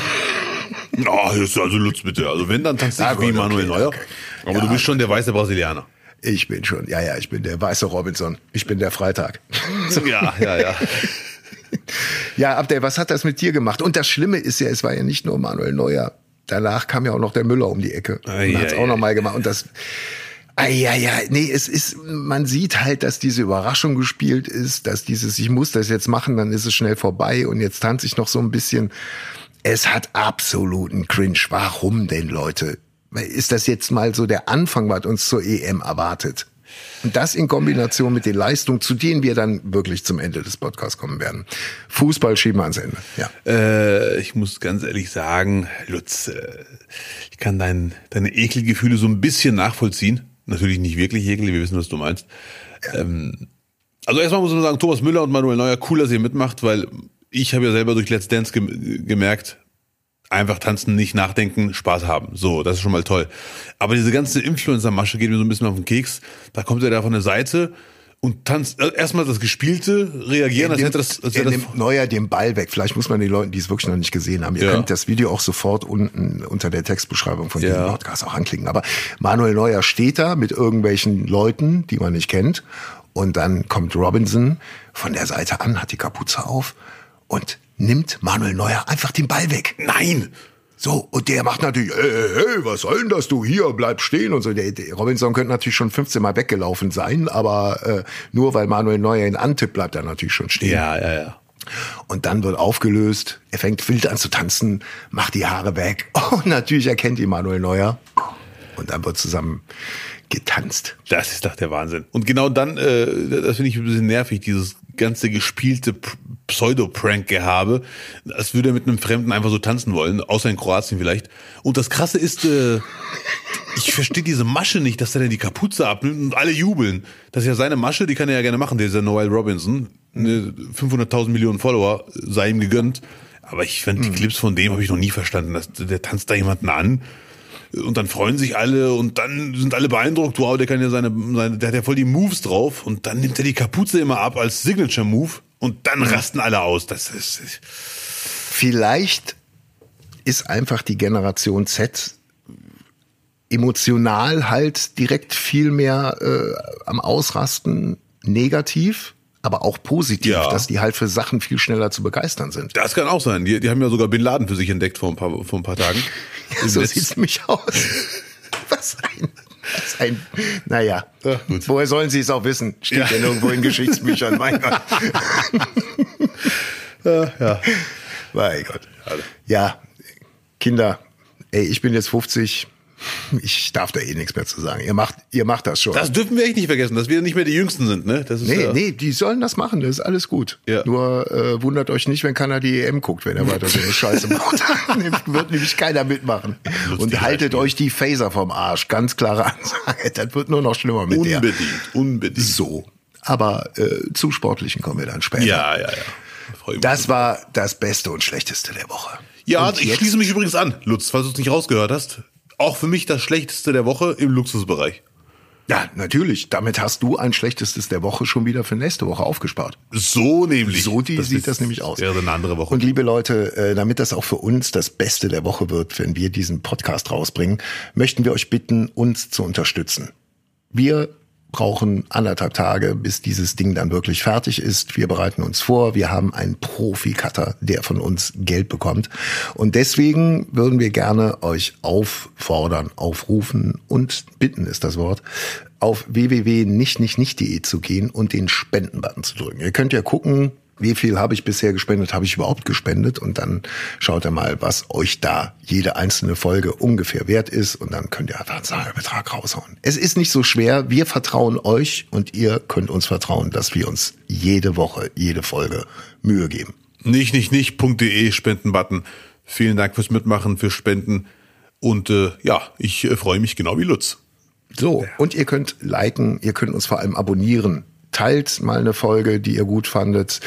Oh, jetzt also Lutz bitte. Also wenn, dann tanzt Ah, ich wie Manuel okay, Neuer. okay. Aber Ja. du bist schon der weiße Brasilianer. Ich bin schon, ja, ja, ich bin der weiße Robinson. Ich bin der Freitag. Ja, ja, ja. Ja, Abdel, was hat das mit dir gemacht? Und das Schlimme ist ja, es war ja nicht nur Manuel Neuer. Danach kam ja auch noch der Müller um die Ecke. Ei, und hat's ei, auch noch ei. mal gemacht. Und das, ja, ja, nee, es ist, man sieht halt, dass diese Überraschung gespielt ist, dass dieses, ich muss das jetzt machen, dann ist es schnell vorbei und jetzt tanze ich noch so ein bisschen. Es hat absoluten Cringe. Warum denn, Leute? Ist das jetzt mal so der Anfang, was uns zur EM erwartet? Und das in Kombination mit den Leistungen, zu denen wir dann wirklich zum Ende des Podcasts kommen werden. Fußball schieben wir ans Ende. Ja. Äh, ich muss ganz ehrlich sagen, Lutz, äh, ich kann dein, deine Ekelgefühle so ein bisschen nachvollziehen. Natürlich nicht wirklich ekel, wir wissen, was du meinst. Ähm, also erstmal muss man sagen, Thomas Müller und Manuel Neuer, cool, dass ihr mitmacht, weil ich habe ja selber durch Let's Dance gem gemerkt, einfach tanzen, nicht nachdenken, Spaß haben. So, das ist schon mal toll. Aber diese ganze Influencer-Masche geht mir so ein bisschen auf den Keks. Da kommt er da von der Seite und tanzt äh, erstmal das Gespielte, reagieren, als hätte das, als er das nimmt Neuer den Ball weg. Vielleicht muss man den Leuten, die es wirklich noch nicht gesehen haben, ihr Ja. könnt das Video auch sofort unten unter der Textbeschreibung von diesem Ja. Podcast auch anklicken. Aber Manuel Neuer steht da mit irgendwelchen Leuten, die man nicht kennt. Und dann kommt Robinson von der Seite an, hat die Kapuze auf und nimmt Manuel Neuer einfach den Ball weg. Nein! So, und der macht natürlich, hey, hey, was soll denn das, du hier, bleib stehen und so. Der, der Robinson könnte natürlich schon 15 Mal weggelaufen sein, aber äh, nur weil Manuel Neuer ihn antippt, bleibt er natürlich schon stehen. Ja, ja, ja. Und dann wird aufgelöst, er fängt wild an zu tanzen, macht die Haare weg. Und natürlich erkennt ihn Manuel Neuer. Und dann wird zusammen getanzt. Das ist doch der Wahnsinn. Und genau dann, äh, das finde ich ein bisschen nervig, dieses ganze gespielte Pseudo-Prank-Gehabe, als würde er mit einem Fremden einfach so tanzen wollen, außer in Kroatien vielleicht. Und das Krasse ist, äh, ich verstehe diese Masche nicht, dass er denn die Kapuze abnimmt und alle jubeln. Das ist ja seine Masche, die kann er ja gerne machen, dieser Noel Robinson. Ne, 500.000 Millionen Follower, sei ihm gegönnt. Aber ich finde, die Clips von dem habe ich noch nie verstanden. dass der tanzt da jemanden an und dann freuen sich alle und dann sind alle beeindruckt, wow, der kann ja seine, seine der hat ja voll die Moves drauf und dann nimmt er die Kapuze immer ab als Signature Move und dann rasten alle aus. Das ist Vielleicht ist einfach die Generation Z emotional halt direkt viel mehr äh, am Ausrasten negativ, aber auch positiv, Ja. dass die halt für Sachen viel schneller zu begeistern sind. das kann auch sein. Die, die haben ja sogar Bin Laden für sich entdeckt vor ein paar, vor ein paar Tagen. So sieht's nämlich aus. Was ein, was ein, naja, Ja, gut. woher sollen sie es auch wissen? Steht ja, Ja. nirgendwo in Geschichtsbüchern, mein Gott. ja. Mein Gott. Ja, Kinder, ey, ich bin jetzt 50, ich darf da eh nichts mehr zu sagen. Ihr macht, ihr macht das schon. Das dürfen wir echt nicht vergessen, dass wir nicht mehr die Jüngsten sind. Ne? Das ist Nee, ja, nee, die sollen das machen, das ist alles gut. Ja. Nur äh, wundert euch nicht, wenn keiner die EM guckt, wenn er weiter so eine Scheiße macht. wird nämlich keiner mitmachen. Und haltet euch die Phaser vom Arsch. Ganz klare Ansage. Das wird nur noch schlimmer mit der. unbedingt, unbedingt. So. Aber äh, zum Sportlichen kommen wir dann später. Ja, ja, ja. Das war das Beste und Schlechteste der Woche. Ja, Und ich jetzt- schließe mich übrigens an, Lutz, falls du es nicht rausgehört hast. Auch für mich das Schlechteste der Woche im Luxusbereich. Ja, natürlich. Damit hast du ein Schlechtestes der Woche schon wieder für nächste Woche aufgespart. So nämlich. So die sieht ist- das nämlich aus. Wäre eine andere Woche. Und liebe Leute, äh, damit das auch für uns das Beste der Woche wird, wenn wir diesen Podcast rausbringen, möchten wir euch bitten, uns zu unterstützen. Wir brauchen anderthalb Tage, bis dieses Ding dann wirklich fertig ist. Wir bereiten uns vor. Wir haben einen Profi-Cutter, der von uns Geld bekommt. Und deswegen würden wir gerne euch auffordern, aufrufen und bitten ist das Wort, auf www.nichtnichtnicht.de zu gehen und den Spendenbutton zu drücken. Ihr könnt ja gucken, wie viel habe ich bisher gespendet, habe ich überhaupt gespendet und dann schaut ihr mal, was euch da jede einzelne Folge ungefähr wert ist und dann könnt ihr einfach einen Zahlbetrag raushauen. Es ist nicht so schwer, wir vertrauen euch und ihr könnt uns vertrauen, dass wir uns jede Woche, jede Folge Mühe geben. Nicht, nicht, nicht.de Spendenbutton. Vielen Dank fürs Mitmachen, fürs Spenden. Und äh, ja, ich äh, freue mich genau wie Lutz. So, und ihr könnt liken, ihr könnt uns vor allem abonnieren. Teilt mal eine Folge, die ihr gut fandet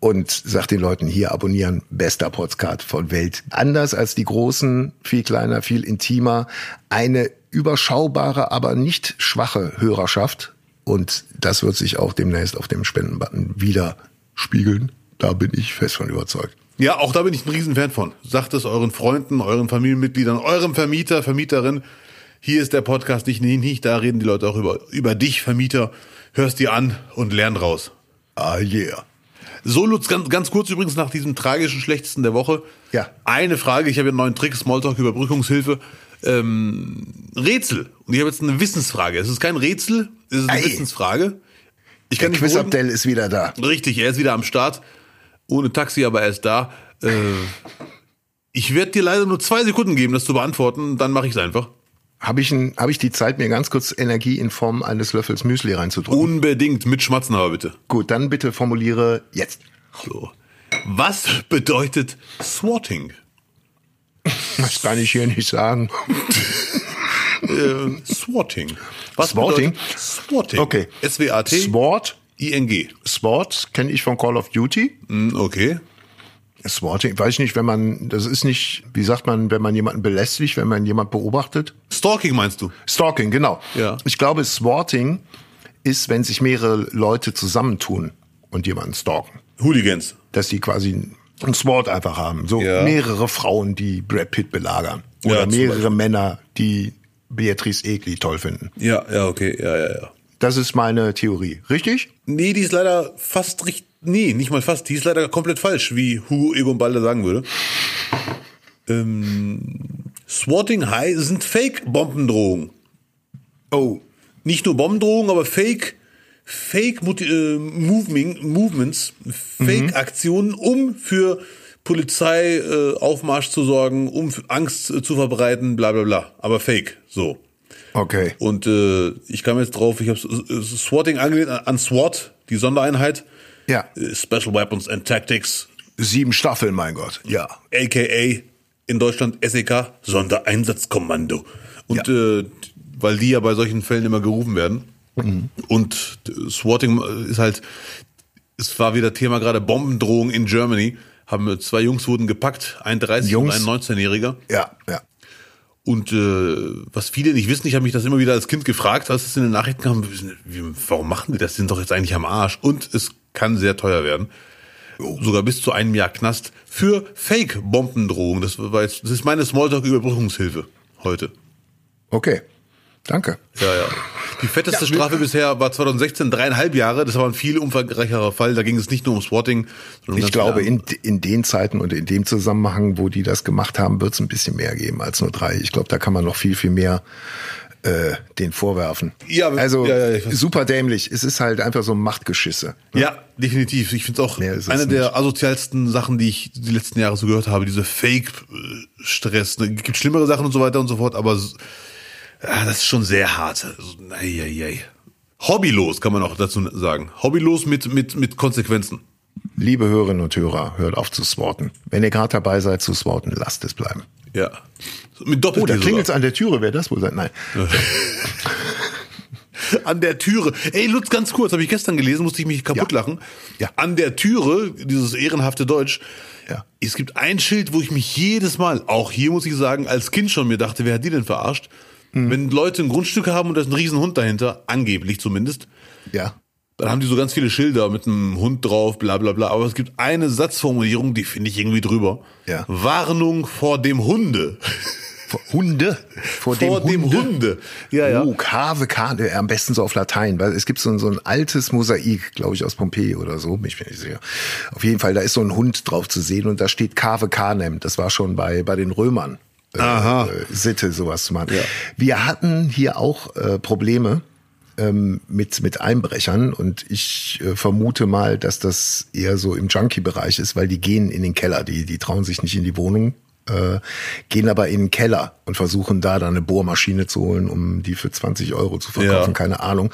und sagt den Leuten hier abonnieren, bester Podcast von Welt. Anders als die großen, viel kleiner, viel intimer, eine überschaubare, aber nicht schwache Hörerschaft. Und das wird sich auch demnächst auf dem Spendenbutton wieder spiegeln. Da bin ich fest von überzeugt. Ja, auch da bin ich ein Riesenfan von. Sagt es euren Freunden, euren Familienmitgliedern, eurem Vermieter, Vermieterin. Hier ist der Podcast nicht, nicht, nicht. Da reden die Leute auch über, über dich, Vermieter. Hörst dir an und lern draus. Ah, yeah. So, Lutz, ganz, ganz kurz übrigens nach diesem tragischen Schlechtesten der Woche. Ja. Eine Frage, ich habe ja einen neuen Trick, Smalltalk, Überbrückungshilfe. Ähm, Rätsel. Und ich habe jetzt eine Wissensfrage. Es ist kein Rätsel, es ist eine Ei. Wissensfrage. Ich Der kann nicht beruhigen. Quiz-Abdel ist wieder da. Richtig, er ist wieder am Start. Ohne Taxi, aber er ist da. Äh, ich werde dir leider nur zwei Sekunden geben, das zu beantworten. Dann mache ich es einfach. Habe ich, ein- habe ich die Zeit, mir ganz kurz Energie in Form eines Löffels Müsli reinzudrücken? Unbedingt mit Schmatzen aber bitte. Gut, dann bitte formuliere jetzt. So. Was bedeutet Swatting? Das kann ich hier nicht sagen. Äh, Swatting. Was Swatting? bedeutet Swatting? Okay. S-W-A-T? Sword, I-N-G. Sword kenne ich von Call of Duty. Hm, Okay. Swatting, weiß ich nicht, wenn man, das ist nicht, wie sagt man, wenn man jemanden belästigt, wenn man jemanden beobachtet. Stalking meinst du? Stalking, genau. Ja. Ich glaube, Swatting ist, wenn sich mehrere Leute zusammentun und jemanden stalken. Hooligans. Dass die quasi ein Sword einfach haben. So Ja. mehrere Frauen, die Brad Pitt belagern. Ja, Oder zum mehrere. Männer, die Beatrice Egli toll finden. Ja, ja, okay, ja, ja, ja. Das ist meine Theorie. Richtig? Nee, die ist leider fast richtig. Nee, nicht mal fast. Die ist leider komplett falsch, wie Hugo Egon Balder sagen würde. Ähm, Swatting High sind Fake-Bombendrohungen. Oh. Nicht nur Bombendrohungen, aber Fake, Fake äh, Moving, Movements, Fake-Aktionen, um für Polizei äh, zu sorgen, um Angst äh, zu verbreiten, bla bla bla. Aber Fake, so. Okay. Und äh, ich kam jetzt drauf, ich habe Swatting angelehnt an an SWAT, die Sondereinheit. Ja. Äh, Special Weapons and Tactics, Sieben Staffeln, mein Gott. Ja. aka in Deutschland SEK, Sondereinsatzkommando. Und äh, weil die ja bei solchen Fällen immer gerufen werden. Und äh, Swatting ist halt, es war wieder Thema gerade Bombendrohung in Germany. Haben äh, zwei Jungs wurden gepackt, ein 30 Jungs? und ein 19-Jähriger. Ja, ja. Und äh, was viele nicht wissen, ich habe mich das immer wieder als Kind gefragt, als es in den Nachrichten kam, warum machen die das? Die sind doch jetzt eigentlich am Arsch. Und es kann sehr teuer werden. Sogar bis zu einem Jahr Knast für Fake-Bombendrohung. Das, war jetzt, das ist meine Smalltalk-Überbrückungshilfe heute. Okay. Danke. Ja, ja. Die fetteste Strafe bisher war 2016 dreieinhalb Jahre. Das war ein viel umfangreicherer Fall. Da ging es nicht nur um Swatting. sondern Ich glaube, in, in den Zeiten und in dem Zusammenhang, wo die das gemacht haben, wird es ein bisschen mehr geben als nur drei. Ich glaube, da kann man noch viel, viel mehr äh, den vorwerfen. Ja, also ja, ja, super dämlich. Es ist halt einfach so Machtgeschisse. Ja, definitiv. Ich finde es auch eine der nicht. asozialsten Sachen, die ich die letzten Jahre so gehört habe. Diese Fake-Stress. Es gibt schlimmere Sachen und so weiter und so fort, aber ja, das ist schon sehr hart. Also, ei, ei, ei. Hobbylos kann man auch dazu sagen. Hobbylos mit, mit, mit Konsequenzen. Liebe Hörerinnen und Hörer, hört auf zu sworten. Wenn ihr gerade dabei seid zu sworten, lasst es bleiben. Ja. Mit Oh, Doppel da klingelt es an der Türe. Wer das wohl sein? Nein. An der Türe. Ey, Lutz, ganz kurz, habe ich gestern gelesen, musste ich mich kaputt Ja. lachen. Ja. An der Türe, dieses ehrenhafte Deutsch. Ja. Es gibt ein Schild, wo ich mich jedes Mal, auch hier muss ich sagen, als Kind schon mir dachte, wer hat die denn verarscht? Mhm. Wenn Leute ein Grundstück haben und da ist ein Riesenhund dahinter, angeblich zumindest, Ja. Dann haben die so ganz viele Schilder mit einem Hund drauf, bla bla bla. Aber es gibt eine Satzformulierung, die finde ich irgendwie drüber. Ja. Warnung vor dem Hunde. Vor Hunde. Vor, vor dem Hunde. Ja, ja. Oh, KWK, äh, am besten so auf Latein, weil es gibt so ein, so ein altes Mosaik, glaube ich, aus Pompeji oder so, bin ich sicher. Auf jeden Fall, da ist so ein Hund drauf zu sehen und da steht KWK nem. Das war schon bei, bei den Römern. äh, Aha. Äh, Sitte, sowas zu machen. Wir hatten hier auch äh, Probleme ähm, mit, mit Einbrechern und ich äh, vermute mal, dass das eher so im Junkie-Bereich ist, weil die gehen in den Keller, die, die trauen sich nicht in die Wohnung, äh, gehen aber in den Keller und versuchen da dann eine Bohrmaschine zu holen, um die für 20 Euro zu verkaufen, Ja. keine Ahnung.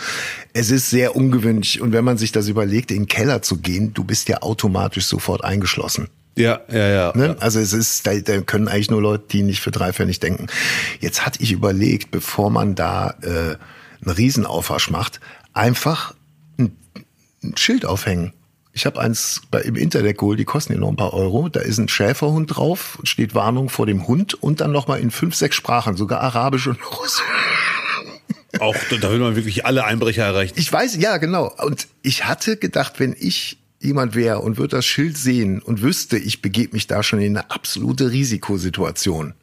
Es ist sehr ungewöhnlich und wenn man sich das überlegt, in den Keller zu gehen, du bist ja automatisch sofort eingeschlossen. Ja, ja, ja. Ne? Also es ist, da, da können eigentlich nur Leute, die nicht für drei Pfennig denken. Jetzt hatte ich überlegt, bevor man da äh, einen Riesenaufwasch macht, einfach ein, ein Schild aufhängen. Ich habe eins bei, im Internet geholt, die kosten ja noch ein paar Euro. Da ist ein Schäferhund drauf, steht Warnung vor dem Hund und dann nochmal in fünf, sechs Sprachen, sogar Arabisch und Russisch. Auch da- da will man wirklich alle Einbrecher erreichen. Ich weiß, ja, genau. Und ich hatte gedacht, wenn ich jemand wäre und würde das Schild sehen und wüsste, ich begebe mich da schon in eine absolute Risikosituation.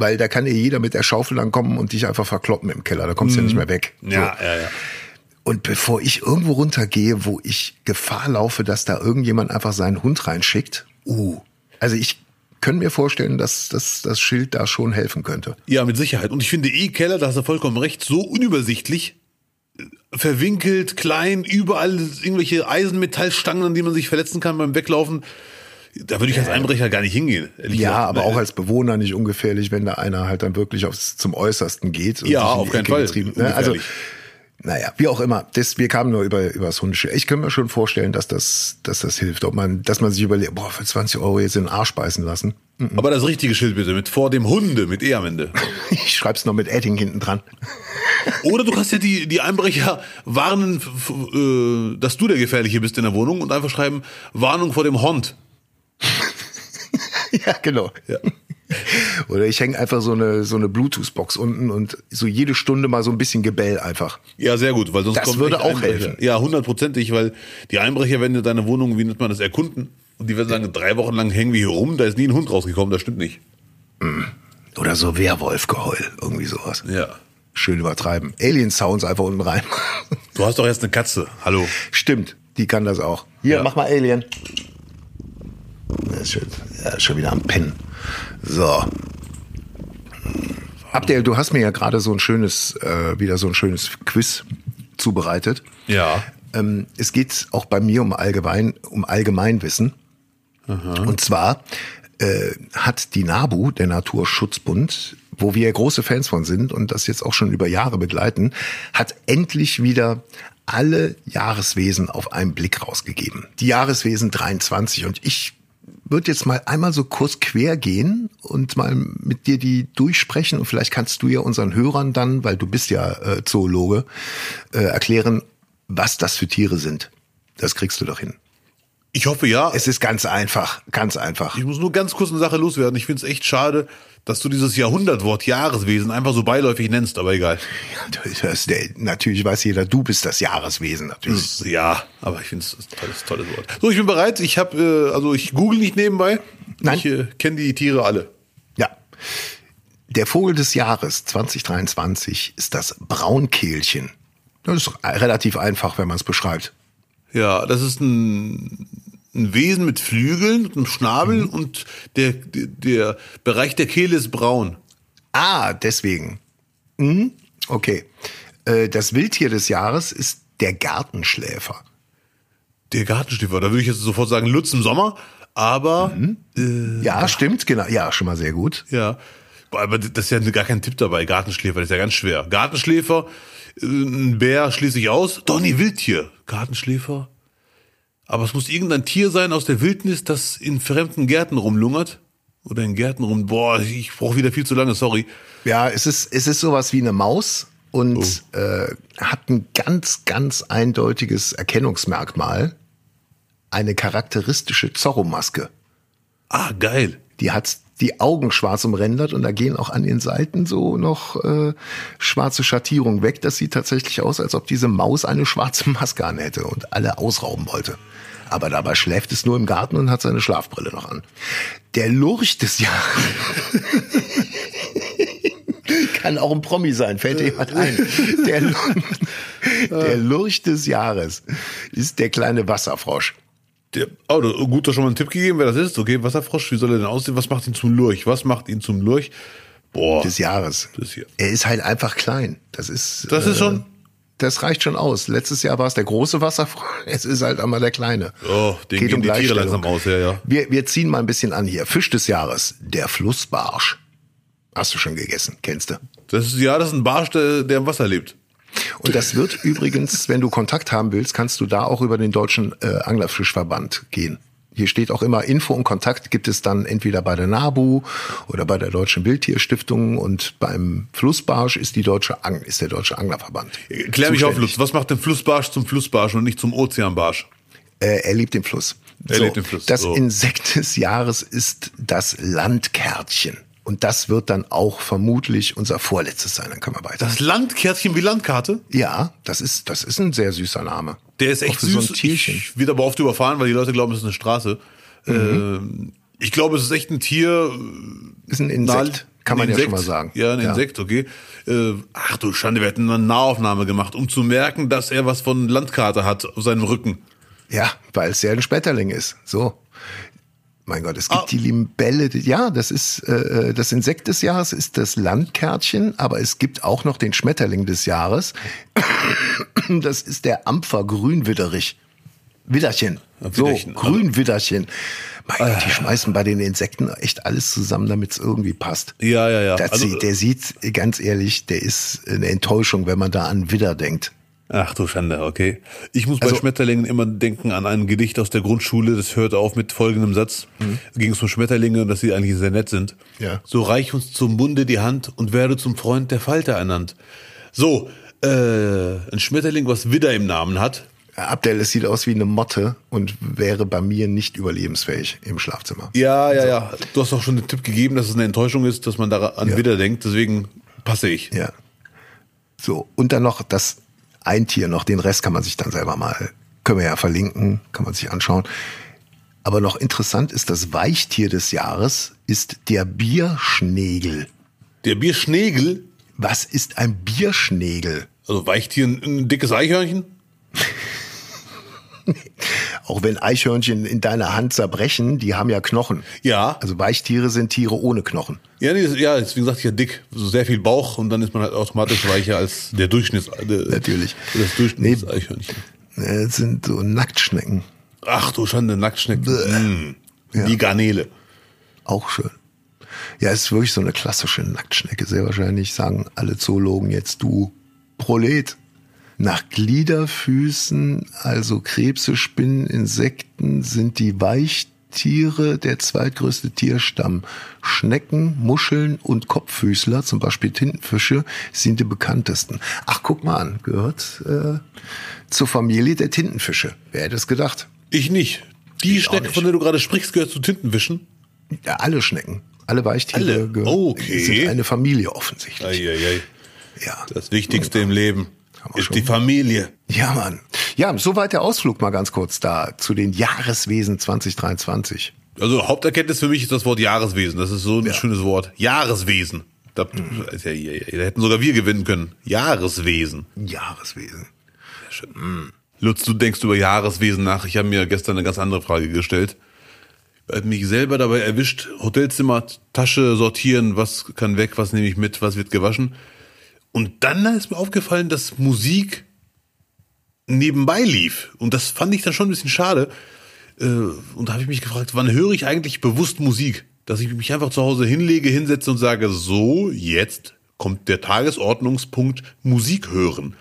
Weil da kann ja jeder mit der Schaufel dann kommen und dich einfach verkloppen im Keller. Da kommst du ja nicht mehr weg. Mhm. Ja, ja, ja. Und bevor ich irgendwo runtergehe, wo ich Gefahr laufe, dass da irgendjemand einfach seinen Hund reinschickt, uh, also ich könnte mir vorstellen, dass, dass das Schild da schon helfen könnte. Ja, mit Sicherheit. Und ich finde eh Keller, da hast du vollkommen recht, so unübersichtlich, verwinkelt, klein, überall irgendwelche Eisenmetallstangen, an die man sich verletzen kann beim Weglaufen. Da würde ich als Einbrecher gar nicht hingehen. Ja, gesagt. aber auch als Bewohner nicht ungefährlich, wenn da einer halt dann wirklich aufs, zum Äußersten geht. und Ja, auf keinen Fall. Ne? Also, naja, wie auch immer. Das, wir kamen nur über, über das Hundeschild. Ich kann mir schon vorstellen, dass das, dass das hilft. Ob man, dass man sich überlegt, boah, für 20 Euro jetzt in den Arsch beißen lassen. Aber das richtige Schild bitte, mit vor dem Hunde, mit E am Ende. Ich schreib's noch mit Edding hinten dran. Oder du kannst ja die, die Einbrecher warnen, äh, dass du der Gefährliche bist in der Wohnung und einfach schreiben, Warnung vor dem Hund. Ja, genau. Ja. Oder ich hänge einfach so eine, so eine Bluetooth-Box unten und so jede Stunde mal so ein bisschen Gebell einfach. Ja, sehr gut, weil sonst Das kommen würde auch Einbrecher. helfen. Ja, hundertprozentig, weil die Einbrecher werden in deine Wohnung, wie nennt man das, erkunden. Und die werden sagen, drei Wochen lang hängen wir hier rum, da ist nie ein Hund rausgekommen, das stimmt nicht. Oder so Werwolfgeheul, irgendwie sowas. Ja. Schön übertreiben. Alien-Sounds einfach unten rein. Du hast doch erst eine Katze. Hallo. Stimmt, die kann das auch. Hier, Ja. mach mal Alien. Das ist schon, ja, ist schon wieder am Pennen. So. Abdel, du hast mir ja gerade so ein schönes, äh, wieder so ein schönes Quiz zubereitet. Ja. Ähm, es geht auch bei mir um allgemein, um Allgemeinwissen. Und zwar äh, hat die NABU, der Naturschutzbund, wo wir große Fans von sind und das jetzt auch schon über Jahre begleiten, hat endlich wieder alle Jahreswesen auf einen Blick rausgegeben. Die Jahreswesen 23 und ich würde jetzt mal einmal so kurz quer gehen und mal mit dir die durchsprechen und vielleicht kannst du ja unseren Hörern dann, weil du bist ja äh, Zoologe, äh, erklären, was das für Tiere sind. Das kriegst du doch hin. Ich hoffe ja. Es ist ganz einfach, ganz einfach. Ich muss nur ganz kurz eine Sache loswerden. Ich finde es echt schade, dass du dieses Jahrhundertwort Jahreswesen einfach so beiläufig nennst, aber egal. Das, der, natürlich weiß jeder, du bist das Jahreswesen natürlich. Ja, aber ich finde es ein tolles, tolles Wort. So, ich bin bereit. Ich habe, äh, also ich google nicht nebenbei. Nein. Ich äh, kenne die Tiere alle. Ja. Der Vogel des Jahres 2023 ist das Braunkehlchen. Das ist relativ einfach, wenn man es beschreibt. Ja, das ist ein, ein Wesen mit Flügeln, mit einem Schnabel und der, der, Bereich der Kehle ist braun. Ah, deswegen. Hm? Okay. Äh, Das Wildtier des Jahres ist der Gartenschläfer. Der Gartenschläfer, da würde ich jetzt sofort sagen Lutz im Sommer, aber äh, Ja, stimmt, genau. Ja, schon mal sehr gut. ja. Aber das ist ja gar kein Tipp dabei. Gartenschläfer, das ist ja ganz schwer. Gartenschläfer, ein Bär schließe ich aus. Doch, nee, Wildtier. Gartenschläfer. Aber es muss irgendein Tier sein aus der Wildnis, das in fremden Gärten rumlungert. Oder in Gärten rum. Boah, ich brauche wieder viel zu lange, sorry. Ja, es ist, es ist sowas wie eine Maus und äh, hat ein ganz, ganz eindeutiges Erkennungsmerkmal. Eine charakteristische Zorro-Maske. Ah, geil. Die hat die Augen schwarz umrändert und da gehen auch an den Seiten so noch äh, schwarze Schattierungen weg. Das sieht tatsächlich aus, als ob diese Maus eine schwarze Maske anhätte und alle ausrauben wollte. Aber dabei schläft es nur im Garten und hat seine Schlafbrille noch an. Der Lurch des Jahres. Kann auch ein Promi sein, fällt dir jemand ein. Der, Lu- der Lurch des Jahres ist der kleine Wasserfrosch. Der, oh, du- gut, du hast schon mal einen Tipp gegeben, wer das ist. Okay, Wasserfrosch, wie soll er denn aussehen? Was macht ihn zum Lurch? Was macht ihn zum Lurch? Boah. des Jahres. Des Jahr- Er ist halt einfach klein. Das ist. Das ist schon- Das reicht schon aus. Letztes Jahr war es der große Wasserfrosch. Es ist halt einmal der kleine. Oh, den gehen die Tiere langsam aus, ja, ja. Wir, wir ziehen mal ein bisschen an hier. Fisch des Jahres, der Flussbarsch. Hast du schon gegessen, kennst du? Das ist, ja, das ist ein Barsch, der, der im Wasser lebt. Und das wird übrigens, wenn du Kontakt haben willst, kannst du da auch über den deutschen äh, Anglerfischverband gehen. Hier steht auch immer Info und Kontakt gibt es dann entweder bei der NABU oder bei der Deutschen Wildtierstiftung und beim Flussbarsch ist die deutsche Ang ist der deutsche Anglerverband. Klär mich auf. Lutz. Was macht den Flussbarsch zum Flussbarsch und nicht zum Ozeanbarsch? Äh, er liebt den Fluss. Er lebt im Fluss, Das so. Insekt des Jahres ist das Landkärtchen. Und das wird dann auch vermutlich unser vorletztes sein. Dann können wir weiter. Das Landkärtchen wie Landkarte? ja, das ist, das ist ein sehr süßer Name. Der ist echt süß. So ein Tierchen. Ich wird aber oft überfahren, weil die Leute glauben, es ist eine Straße. Ähm, ich glaube, es ist echt ein Tier. Ist ein Insekt, kann man ein ja schon mal sagen. Ja, ein Ja. Insekt, okay. Äh, ach du Schande, wir hätten eine Nahaufnahme gemacht, um zu merken, dass er was von Landkarte hat auf seinem Rücken. Ja, weil es ja ein Sperterling ist. So. Mein Gott, es gibt Ah. die Libelle. die- Ja, das ist äh, das Insekt des Jahres ist das Landkärtchen, aber es gibt auch noch den Schmetterling des Jahres. Das ist der Ampfer Grünwidderich. Widderchen. So, Widderchen. Grünwidderchen. Mein Gott, die schmeißen bei den Insekten echt alles zusammen, damit es irgendwie passt. Ja, ja, ja. Das Also, sieht- der sieht, ganz ehrlich, der ist eine Enttäuschung, wenn man da an Widder denkt. Ach du Schande, okay. Ich muss bei Also- Schmetterlingen immer denken an ein Gedicht aus der Grundschule, das hört auf mit folgendem Satz. Es ging es um Schmetterlinge und dass sie eigentlich sehr nett sind. Ja. So reich uns zum Bunde die Hand und werde zum Freund der Falter ernannt. So, äh, ein Schmetterling, was Widder im Namen hat. Abdel, es sieht aus wie eine Motte und wäre bei mir nicht überlebensfähig im Schlafzimmer. Ja, ja, ja. Du hast auch schon den Tipp gegeben, dass es eine Enttäuschung ist, dass man da an Ja. Widder denkt, deswegen passe ich. Ja. So, und dann noch das ein Tier noch, den Rest kann man sich dann selber mal, können wir ja verlinken, kann man sich anschauen. Aber noch interessant ist, das Weichtier des Jahres ist der Bierschnegel. Der Bierschnegel, Was ist ein Bierschnegel? also Weichtier, ein, ein dickes Eichhörnchen. Auch wenn Eichhörnchen in deiner Hand zerbrechen, die haben ja Knochen. Ja. Also Weichtiere sind Tiere ohne Knochen. Ja, nee, ja, deswegen sagte ich ja dick. So sehr viel Bauch und dann ist man halt automatisch weicher als der Durchschnitts, der, Natürlich. Das Durchschnittseichhörnchen. Äh, Das sind so Nacktschnecken. Ach du Schande, Nacktschnecken. Mm, Die Garnele. Auch schön. Ja, es ist wirklich so eine klassische Nacktschnecke. Sehr wahrscheinlich sagen alle Zoologen jetzt, du Prolet. Nach Gliederfüßen, also Krebse, Spinnen, Insekten, sind die Weichtiere der zweitgrößte Tierstamm. Schnecken, Muscheln und Kopffüßler, zum Beispiel Tintenfische, sind die bekanntesten. Ach, guck mal an, gehört äh, zur Familie der Tintenfische. Wer hätte es gedacht? Ich nicht. Die Ich Schnecke, nicht. von der du gerade sprichst, gehört zu Tintenwischen. Ja, alle Schnecken, alle Weichtiere Alle? gehören- Okay. sind eine Familie offensichtlich. Eieiei. Ja. Das Wichtigste im Leben ist die Familie. Ja, Mann. Ja, soweit der Ausflug mal ganz kurz da zu den Jahreswesen 2023. Also Haupterkenntnis für mich ist das Wort Jahreswesen. Das ist so ein Ja. schönes Wort. Jahreswesen. Da, ist ja, da hätten sogar wir gewinnen können. Jahreswesen. Jahreswesen. Lutz, du denkst über Jahreswesen nach. Ich habe mir gestern eine ganz andere Frage gestellt. Ich habe mich selber dabei erwischt, Hotelzimmer, Tasche sortieren, was kann weg, was nehme ich mit, was wird gewaschen. Und dann ist mir aufgefallen, dass Musik nebenbei lief. Und das fand ich dann schon ein bisschen schade. Äh, Und da habe ich mich gefragt, wann höre ich eigentlich bewusst Musik? Dass ich mich einfach zu Hause hinlege, hinsetze und sage, so, jetzt kommt der Tagesordnungspunkt Musik hören.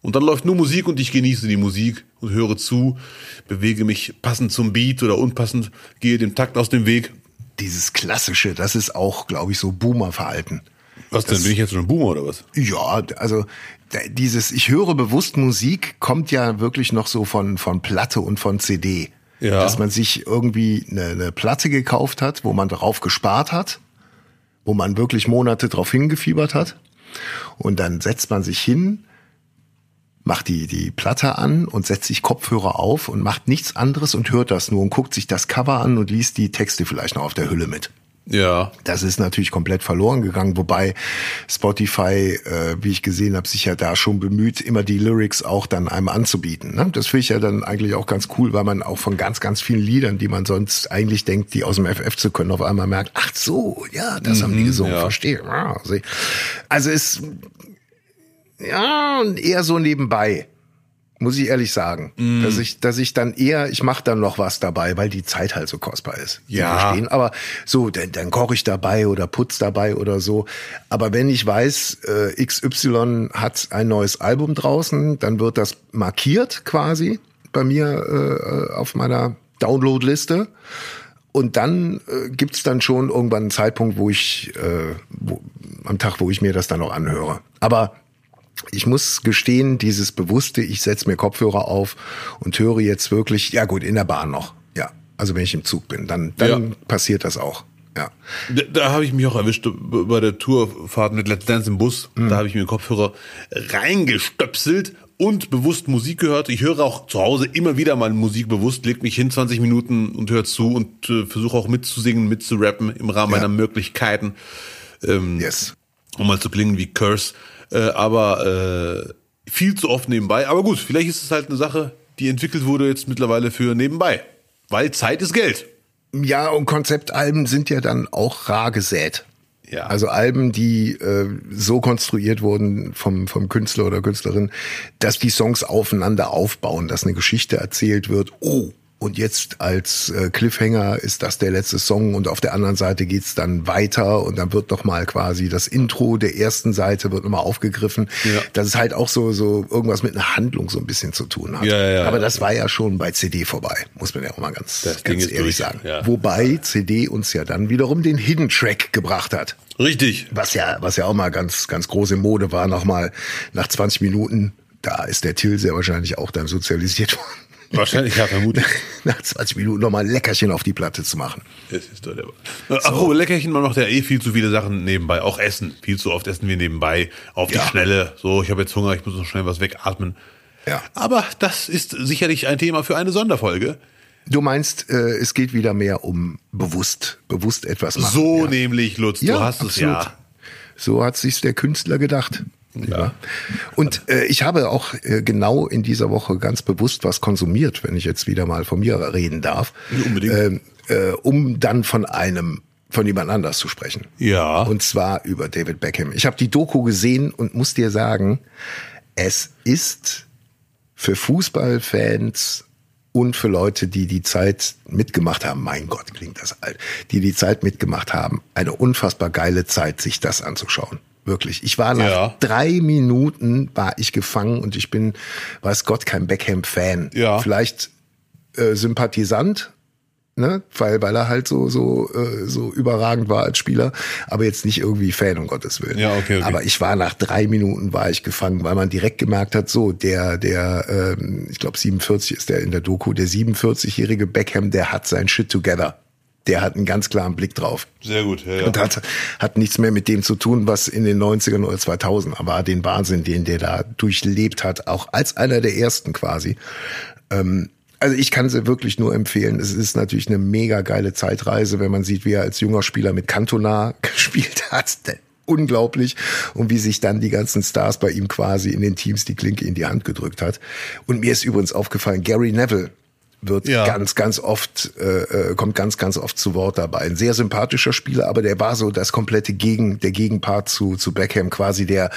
Und dann läuft nur Musik und ich genieße die Musik und höre zu, bewege mich passend zum Beat oder unpassend, gehe dem Takt aus dem Weg. Dieses klassische, das ist auch, glaube ich, so Boomer-Verhalten. Was denn, bin ich jetzt schon ein Boomer oder was? Ja, also dieses Ich höre bewusst Musik kommt ja wirklich noch so von, von Platte und von CD. Ja. Dass man sich irgendwie eine, eine Platte gekauft hat, wo man darauf gespart hat, wo man wirklich Monate drauf hingefiebert hat. Und dann setzt man sich hin, macht die, die Platte an und setzt sich Kopfhörer auf und macht nichts anderes und hört das nur und guckt sich das Cover an und liest die Texte vielleicht noch auf der Hülle mit. Ja. Das ist natürlich komplett verloren gegangen, wobei Spotify, äh, wie ich gesehen habe, sich ja da schon bemüht, immer die Lyrics auch dann einem anzubieten. Ne? Das finde ich ja dann eigentlich auch ganz cool, weil man auch von ganz, ganz vielen Liedern, die man sonst eigentlich denkt, die aus dem FF zu können, auf einmal merkt, ach so, ja, das haben die gesungen, ja. verstehe. Seh. also ist ja eher so nebenbei muss ich ehrlich sagen, Mhm. dass ich, dass ich dann eher, ich mache dann noch was dabei, weil die Zeit halt so kostbar ist. Ja. verstehen. Aber so, dann, dann koche ich dabei oder putz dabei oder so. Aber wenn ich weiß, äh, XY hat ein neues Album draußen, dann wird das markiert quasi bei mir äh, auf meiner Download-Liste. Und dann äh, gibt's dann schon irgendwann einen Zeitpunkt, wo ich äh, wo, am Tag, wo ich mir das dann auch anhöre. Aber ich muss gestehen, dieses bewusste, ich setze mir Kopfhörer auf und höre jetzt wirklich, ja gut, in der Bahn noch. Ja, also wenn ich im Zug bin, dann, dann Ja. passiert das auch. Ja. Da, da habe ich mich auch erwischt bei der Tourfahrt mit Let's Dance im Bus. Da habe ich mir Kopfhörer reingestöpselt und bewusst Musik gehört. Ich höre auch zu Hause immer wieder mal Musik bewusst, leg mich hin 20 Minuten und höre zu und äh, versuche auch mitzusingen, mitzurappen im Rahmen Ja. meiner Möglichkeiten, ähm, Yes. um mal zu klingen wie Curse. Äh, aber äh, viel zu oft nebenbei. Aber gut, vielleicht ist es halt eine Sache, die entwickelt wurde jetzt mittlerweile für nebenbei. Weil Zeit ist Geld. Ja, und Konzeptalben sind ja dann auch rar gesät. Ja. Also Alben, die äh, so konstruiert wurden vom, vom Künstler oder Künstlerin, dass die Songs aufeinander aufbauen, dass eine Geschichte erzählt wird. Oh, und jetzt als äh, Cliffhanger ist das der letzte Song und auf der anderen Seite geht's dann weiter und dann wird noch mal quasi das Intro der ersten Seite wird nochmal aufgegriffen. Ja. Das ist halt auch so so irgendwas mit einer Handlung so ein bisschen zu tun hat. Ja, ja, ja. Aber das war ja schon bei CD vorbei, muss man ja auch mal ganz, Das ganz ehrlich durch, sagen. Wobei CD uns ja dann wiederum den Hidden Track gebracht hat. Richtig. Was ja, was ja auch mal ganz, ganz große Mode war, nochmal nach 20 Minuten, da ist der Till sehr wahrscheinlich auch dann sozialisiert worden. Wahrscheinlich, ja, vermutlich. Nach 20 Minuten nochmal ein Leckerchen auf die Platte zu machen. Es ist doch der äh, Apropos Leckerchen, man macht ja eh viel zu viele Sachen nebenbei. Auch Essen. Viel zu oft essen wir nebenbei. Auf die Ja. Schnelle. So, ich habe jetzt Hunger, ich muss noch schnell was wegatmen. Ja. Aber das ist sicherlich ein Thema für eine Sonderfolge. Du meinst, äh, es geht wieder mehr um bewusst, bewusst etwas machen. So ja. nämlich, Lutz, du Ja, hast es ja. absolut. So hat sich's der Künstler gedacht. Ja. Und äh, ich habe auch äh, genau in dieser Woche ganz bewusst was konsumiert, wenn ich jetzt wieder mal von mir reden darf, Unbedingt. Ähm, äh, um dann von einem von jemand anders zu sprechen. Ja. Und zwar über David Beckham. Ich habe die Doku gesehen und muss dir sagen, es ist für Fußballfans und für Leute, die die Zeit mitgemacht haben, mein Gott, klingt das alt, die die Zeit mitgemacht haben, eine unfassbar geile Zeit, sich das anzuschauen. Wirklich. Ich war nach Ja. drei Minuten war ich gefangen und ich bin, weiß Gott, kein Beckham-Fan. Ja. Vielleicht äh, Sympathisant, ne, weil weil er halt so so äh, so überragend war als Spieler, aber jetzt nicht irgendwie Fan um Gottes willen. Ja, okay, okay. Aber ich war nach drei Minuten war ich gefangen, weil man direkt gemerkt hat, so der der ähm, ich glaube 47 ist der in der Doku, der 47-jährige Beckham, der hat sein Shit together. Der hat einen ganz klaren Blick drauf. Sehr gut, ja, ja. Und hat, hat nichts mehr mit dem zu tun, was in den 90ern oder 2000 war. Den Wahnsinn, den der da durchlebt hat, auch als einer der ersten quasi. Ähm, also ich kann sie wirklich nur empfehlen. Es ist natürlich eine mega geile Zeitreise, wenn man sieht, wie er als junger Spieler mit Cantona gespielt hat. Unglaublich. Und wie sich dann die ganzen Stars bei ihm quasi in den Teams die Klinke in die Hand gedrückt hat. Und mir ist übrigens aufgefallen, Gary Neville wird Ja. ganz, ganz oft, äh, äh, kommt ganz, ganz oft zu Wort dabei. Ein sehr sympathischer Spieler, aber der war so das komplette Gegen, der Gegenpart zu, zu Beckham, quasi der,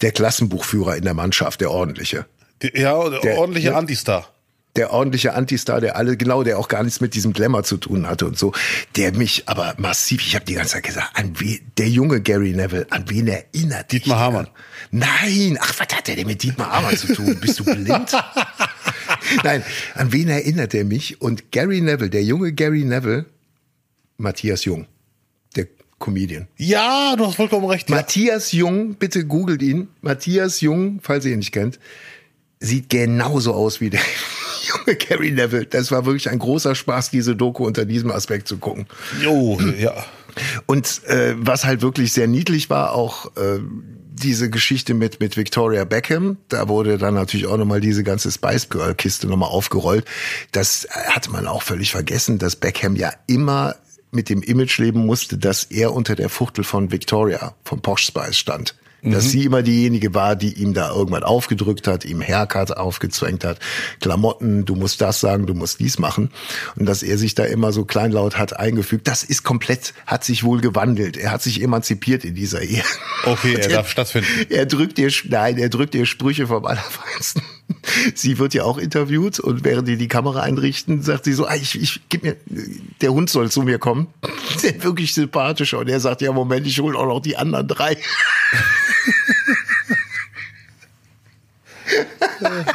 der Klassenbuchführer in der Mannschaft, der ordentliche. Ja, der, Der- ordentliche ne? Antistar. Der ordentliche Antistar, der alle, genau, der auch gar nichts mit diesem Glamour zu tun hatte und so, der mich aber massiv, ich habe die ganze Zeit gesagt, an wen, der junge Gary Neville, an wen erinnert Dietmar der? Hamann. Nein, ach, was hat der denn mit Dietmar Hamann zu tun? Bist du blind? Nein, an wen erinnert er mich? Und Gary Neville, der junge Gary Neville, Matthias Jung, der Comedian. Ja, du hast vollkommen recht. Ja. Matthias Jung, bitte googelt ihn. Matthias Jung, falls ihr ihn nicht kennt, sieht genauso aus wie der junge Gary Neville. Das war wirklich ein großer Spaß, diese Doku unter diesem Aspekt zu gucken. Jo, ja. Und äh, was halt wirklich sehr niedlich war, auch äh, diese Geschichte mit mit Victoria Beckham, da wurde dann natürlich auch nochmal diese ganze Spice Girl Kiste nochmal aufgerollt. Das hatte man auch völlig vergessen, dass Beckham ja immer mit dem Image leben musste, dass er unter der Fuchtel von Victoria, von Posh Spice stand. Dass sie immer diejenige war, die ihm da irgendwann aufgedrückt hat, ihm Haircut aufgezwängt hat, Klamotten, du musst das sagen, du musst dies machen. Und dass er sich da immer so kleinlaut hat eingefügt, das ist komplett, hat sich wohl gewandelt. Er hat sich emanzipiert in dieser Ehe. Okay, er darf stattfinden. Er drückt ihr, nein, er drückt ihr Sprüche vom Allerfeinsten. Sie wird ja auch interviewt und während die die Kamera einrichten, sagt sie so, ah, ich, ich gib mir, der Hund soll zu mir kommen. Der ist wirklich sympathischer. Und er sagt, ja, Moment, ich hole auch noch die anderen drei.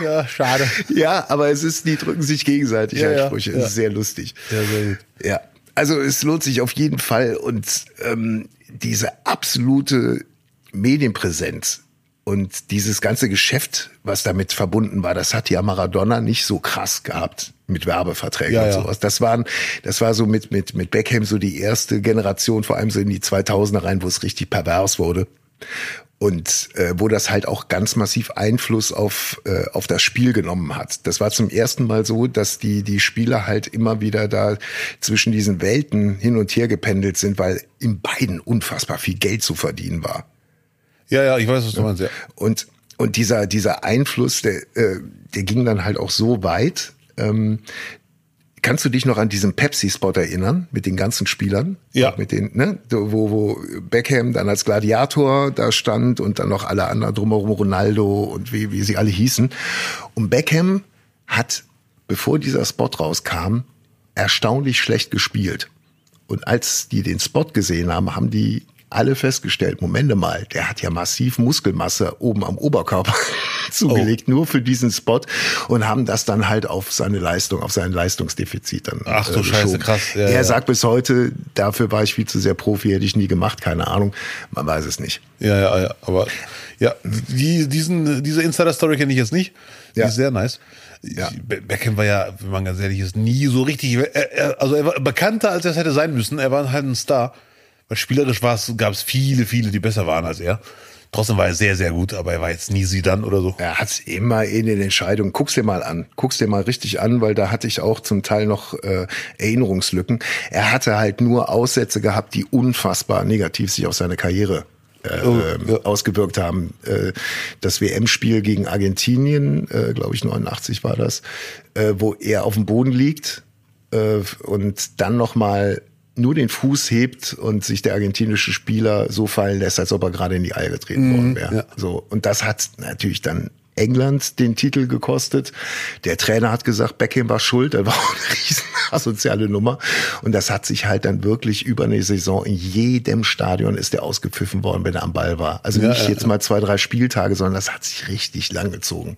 Ja, schade. Ja, aber es ist, die drücken sich gegenseitig Ja, halt ja, Sprüche. ja. Es ist sehr lustig. Ja, sehr gut. Ja, also es lohnt sich auf jeden Fall und ähm, diese absolute Medienpräsenz und dieses ganze Geschäft, was damit verbunden war, das hat ja Maradona nicht so krass gehabt mit Werbeverträgen Ja, und ja. sowas. Das waren, das war so mit mit mit Beckham so die erste Generation, vor allem so in die 2000er rein, wo es richtig pervers wurde und äh, wo das halt auch ganz massiv Einfluss auf äh, auf das Spiel genommen hat. Das war zum ersten Mal so, dass die die Spieler halt immer wieder da zwischen diesen Welten hin und her gependelt sind, weil in beiden unfassbar viel Geld zu verdienen war. Ja, ja, ich weiß, was du meinst, ja. Und und dieser dieser Einfluss, der äh, der ging dann halt auch so weit. Ähm, Kannst du dich noch an diesen Pepsi-Spot erinnern mit den ganzen Spielern? Ja. Mit den, ne, wo, wo Beckham dann als Gladiator da stand und dann noch alle anderen drumherum, Ronaldo und wie, wie sie alle hießen. Und Beckham hat, bevor dieser Spot rauskam, erstaunlich schlecht gespielt. Und als die den Spot gesehen haben, haben die alle festgestellt, Momente mal, der hat ja massiv Muskelmasse oben am Oberkörper zugelegt, nur für diesen Spot und haben das dann halt auf seine Leistung, auf sein Leistungsdefizit dann. Ach du äh, Scheiße, krass. Ja, er ja. sagt bis heute, dafür war ich viel zu sehr Profi, hätte ich nie gemacht, keine Ahnung. Man weiß es nicht. Ja, ja, ja, aber ja, die, diesen, diese Insider-Story kenne ich jetzt nicht. Die Ja. ist sehr nice. Ja. Be- Beckham war ja, wenn man ganz ehrlich ist, nie so richtig, er, er, also er war bekannter, als er es hätte sein müssen. Er war halt ein Star. Weil spielerisch war es, gab es viele, viele, die besser waren als er. Trotzdem war er sehr, sehr gut, aber er war jetzt nie Sidan oder so. Er hat's immer in den Entscheidungen. Guck's dir mal an. Guck's dir mal richtig an, weil da hatte ich auch zum Teil noch äh, Erinnerungslücken. Er hatte halt nur Aussätze gehabt, die unfassbar negativ sich auf seine Karriere äh, Oh, ähm, ja. ausgewirkt haben. Äh, das WM-Spiel gegen Argentinien, äh, glaube ich 89 war das, äh, wo er auf dem Boden liegt äh, und dann noch mal nur den Fuß hebt und sich der argentinische Spieler so fallen lässt, als ob er gerade in die Eier getreten worden wäre. ja. So und das hat natürlich dann England den Titel gekostet. Der Trainer hat gesagt, Beckham war schuld, das war auch eine riesen asoziale Nummer. Und das hat sich halt dann wirklich über eine Saison in jedem Stadion ist der ausgepfiffen worden, wenn er am Ball war. Also Ja, nicht ja, jetzt mal zwei, drei Spieltage, sondern das hat sich richtig lang gezogen.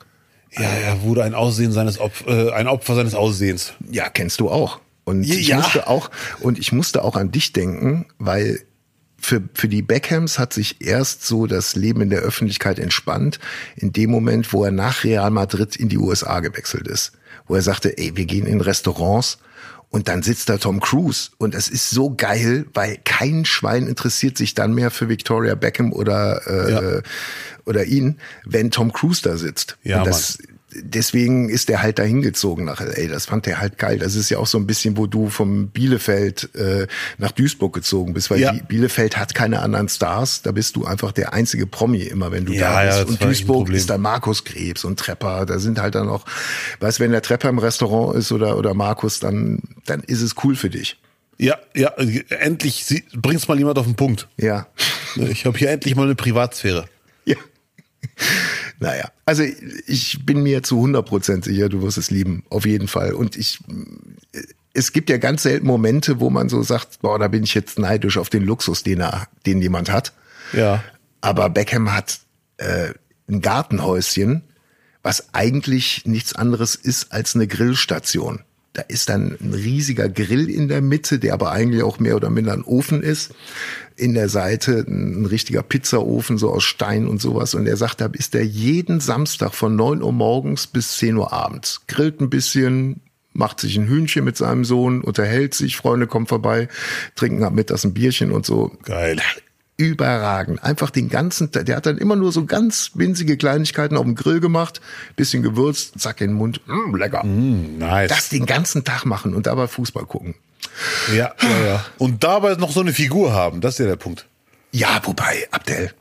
Ja, er wurde ein Aussehen seines Opf äh, ein Opfer seines Aussehens. Ja, kennst du auch. Und ich Ja. musste auch, und ich musste auch an dich denken, weil für, für die Beckhams hat sich erst so das Leben in der Öffentlichkeit entspannt, in dem Moment, wo er nach Real Madrid in die USA gewechselt ist. Wo er sagte, ey, wir gehen in Restaurants und dann sitzt da Tom Cruise. Und das ist so geil, weil kein Schwein interessiert sich dann mehr für Victoria Beckham oder, äh, Ja. oder ihn, wenn Tom Cruise da sitzt. Ja, und das, deswegen ist er halt dahin gezogen nach LA. Das fand er halt geil. Das ist ja auch so ein bisschen, wo du vom Bielefeld äh, nach Duisburg gezogen bist, weil Ja. Bielefeld hat keine anderen Stars. Da bist du einfach der einzige Promi immer, wenn du Ja, da ja, bist. das und Duisburg ist da Markus Krebs und Trepper. Da sind halt dann auch, weißt, wenn der Trepper im Restaurant ist oder oder Markus, dann dann ist es cool für dich. Ja, ja, endlich sie- bringt's mal jemand auf den Punkt. Ja. Ich habe hier endlich mal eine Privatsphäre. Ja. Naja, also ich bin mir zu 100% sicher, du wirst es lieben, auf jeden Fall. Und ich, es gibt ja ganz selten Momente, wo man so sagt, boah, da bin ich jetzt neidisch auf den Luxus, den er, den jemand hat. Ja. Aber Beckham hat äh, ein Gartenhäuschen, was eigentlich nichts anderes ist als eine Grillstation. Da ist dann ein riesiger Grill in der Mitte, der aber eigentlich auch mehr oder minder ein Ofen ist. In der Seite ein richtiger Pizzaofen, so aus Stein und sowas. Und er sagt, da ist er jeden Samstag von 9 Uhr morgens bis 10 Uhr abends. Grillt ein bisschen, macht sich ein Hühnchen mit seinem Sohn, unterhält sich, Freunde kommen vorbei, trinken am Mittags ein Bierchen und so Geil. Überragend. Einfach den ganzen Tag. Der hat dann immer nur so ganz winzige Kleinigkeiten auf dem Grill gemacht, bisschen gewürzt, zack in den Mund. Mm, lecker. Nice. Das den ganzen Tag machen und dabei Fußball gucken. ja, ja, ja. Und dabei noch so eine Figur haben, das ist ja der Punkt. Ja, wobei, Abdel,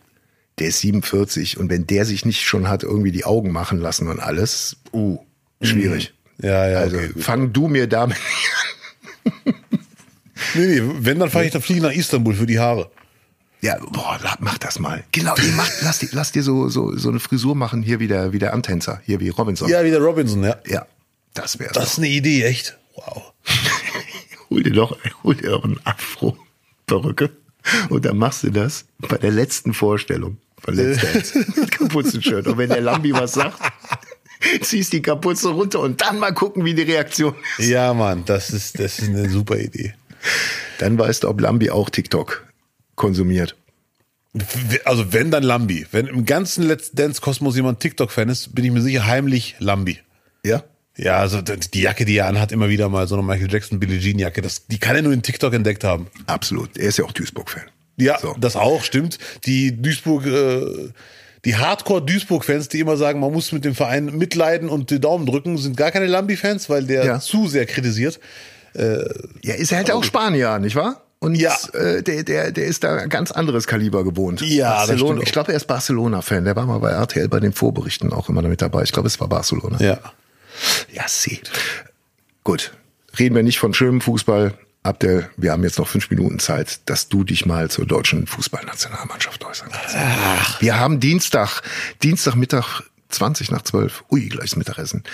der ist 47 und wenn der sich nicht schon hat irgendwie die Augen machen lassen und alles, uh, schwierig. Ja, ja, Also okay, fang du mir damit Nee, nee, wenn, dann fahre ich, dann fliege ich nach Istanbul für die Haare. Ja, boah, mach das mal. Genau, nee, mach, lass, dir- lass dir so, so, so eine Frisur machen, hier wie der, wie der Antänzer, hier wie Robinson. Ja, wie der Robinson, ja. ja das wär's. Das ist eine Idee, echt. Wow. hol dir doch, hol dir doch einen Afro, Perücke. Und dann machst du das bei der letzten Vorstellung von Let's Dance. Mit Kapuzenshirt. Und wenn der Lambi was sagt, ziehst die Kapuze runter und dann mal gucken, wie die Reaktion ist. Ja, Mann, das ist, das ist eine super Idee. Dann weißt du, ob Lambi auch TikTok konsumiert. Also wenn, dann Lambi. Wenn im ganzen Let's Dance-Kosmos jemand TikTok-Fan ist, bin ich mir sicher heimlich Lambi. Ja? Ja, also die Jacke, die er anhat, immer wieder mal so eine Michael Jackson Billie Jean Jacke, das, die kann er nur in TikTok entdeckt haben. Absolut. Er ist ja auch Duisburg-Fan. Ja, So. das auch, stimmt. Die Duisburg, äh, die Hardcore-Duisburg-Fans, die immer sagen, man muss mit dem Verein mitleiden und die Daumen drücken, sind gar keine Lambi-Fans, weil der Ja. zu sehr kritisiert. Ja, ist er halt auch Spanier, nicht wahr? Und Ja. äh, der, der, der ist da ein ganz anderes Kaliber gewohnt. Ja, Barcelona, ich glaube, er ist Barcelona-Fan. Der war mal bei RTL bei den Vorberichten auch immer damit dabei. Ich glaube, es war Barcelona. Ja. Ja, sie. Gut. Reden wir nicht von schönem Fußball. Abdel, wir haben jetzt noch fünf Minuten Zeit, dass du dich mal zur deutschen Fußballnationalmannschaft äußern kannst. Wir haben Dienstag, Dienstagmittag 20 nach 12. Ui, gleich Mittagessen.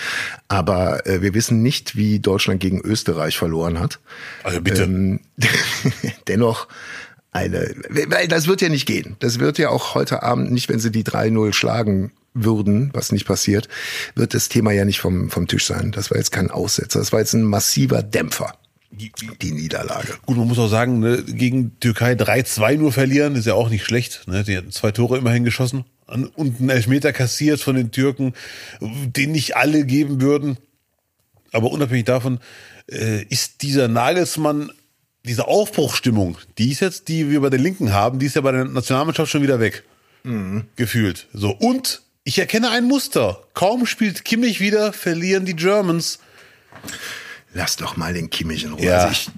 Aber äh, wir wissen nicht, wie Deutschland gegen Österreich verloren hat. Also bitte. Ähm, dennoch eine, weil das wird ja nicht gehen. Das wird ja auch heute Abend nicht, wenn sie die 3-0 schlagen würden, was nicht passiert, wird das Thema ja nicht vom, vom Tisch sein. Das war jetzt kein Aussetzer. Das war jetzt ein massiver Dämpfer. Die Niederlage. Gut, man muss auch sagen, ne, gegen Türkei 3-2 nur verlieren, ist ja auch nicht schlecht. Ne? Die hatten zwei Tore immerhin geschossen und einen Elfmeter kassiert von den Türken, den nicht alle geben würden. Aber unabhängig davon äh, ist dieser Nagelsmann, diese Aufbruchstimmung, die ist jetzt, die wir bei den Linken haben, die ist ja bei der Nationalmannschaft schon wieder weg. Gefühlt. So. Und ich erkenne ein Muster. Kaum spielt Kimmich wieder, verlieren die Germans. Lass doch mal den Kimmich in Ruhe. Ja. Also ich,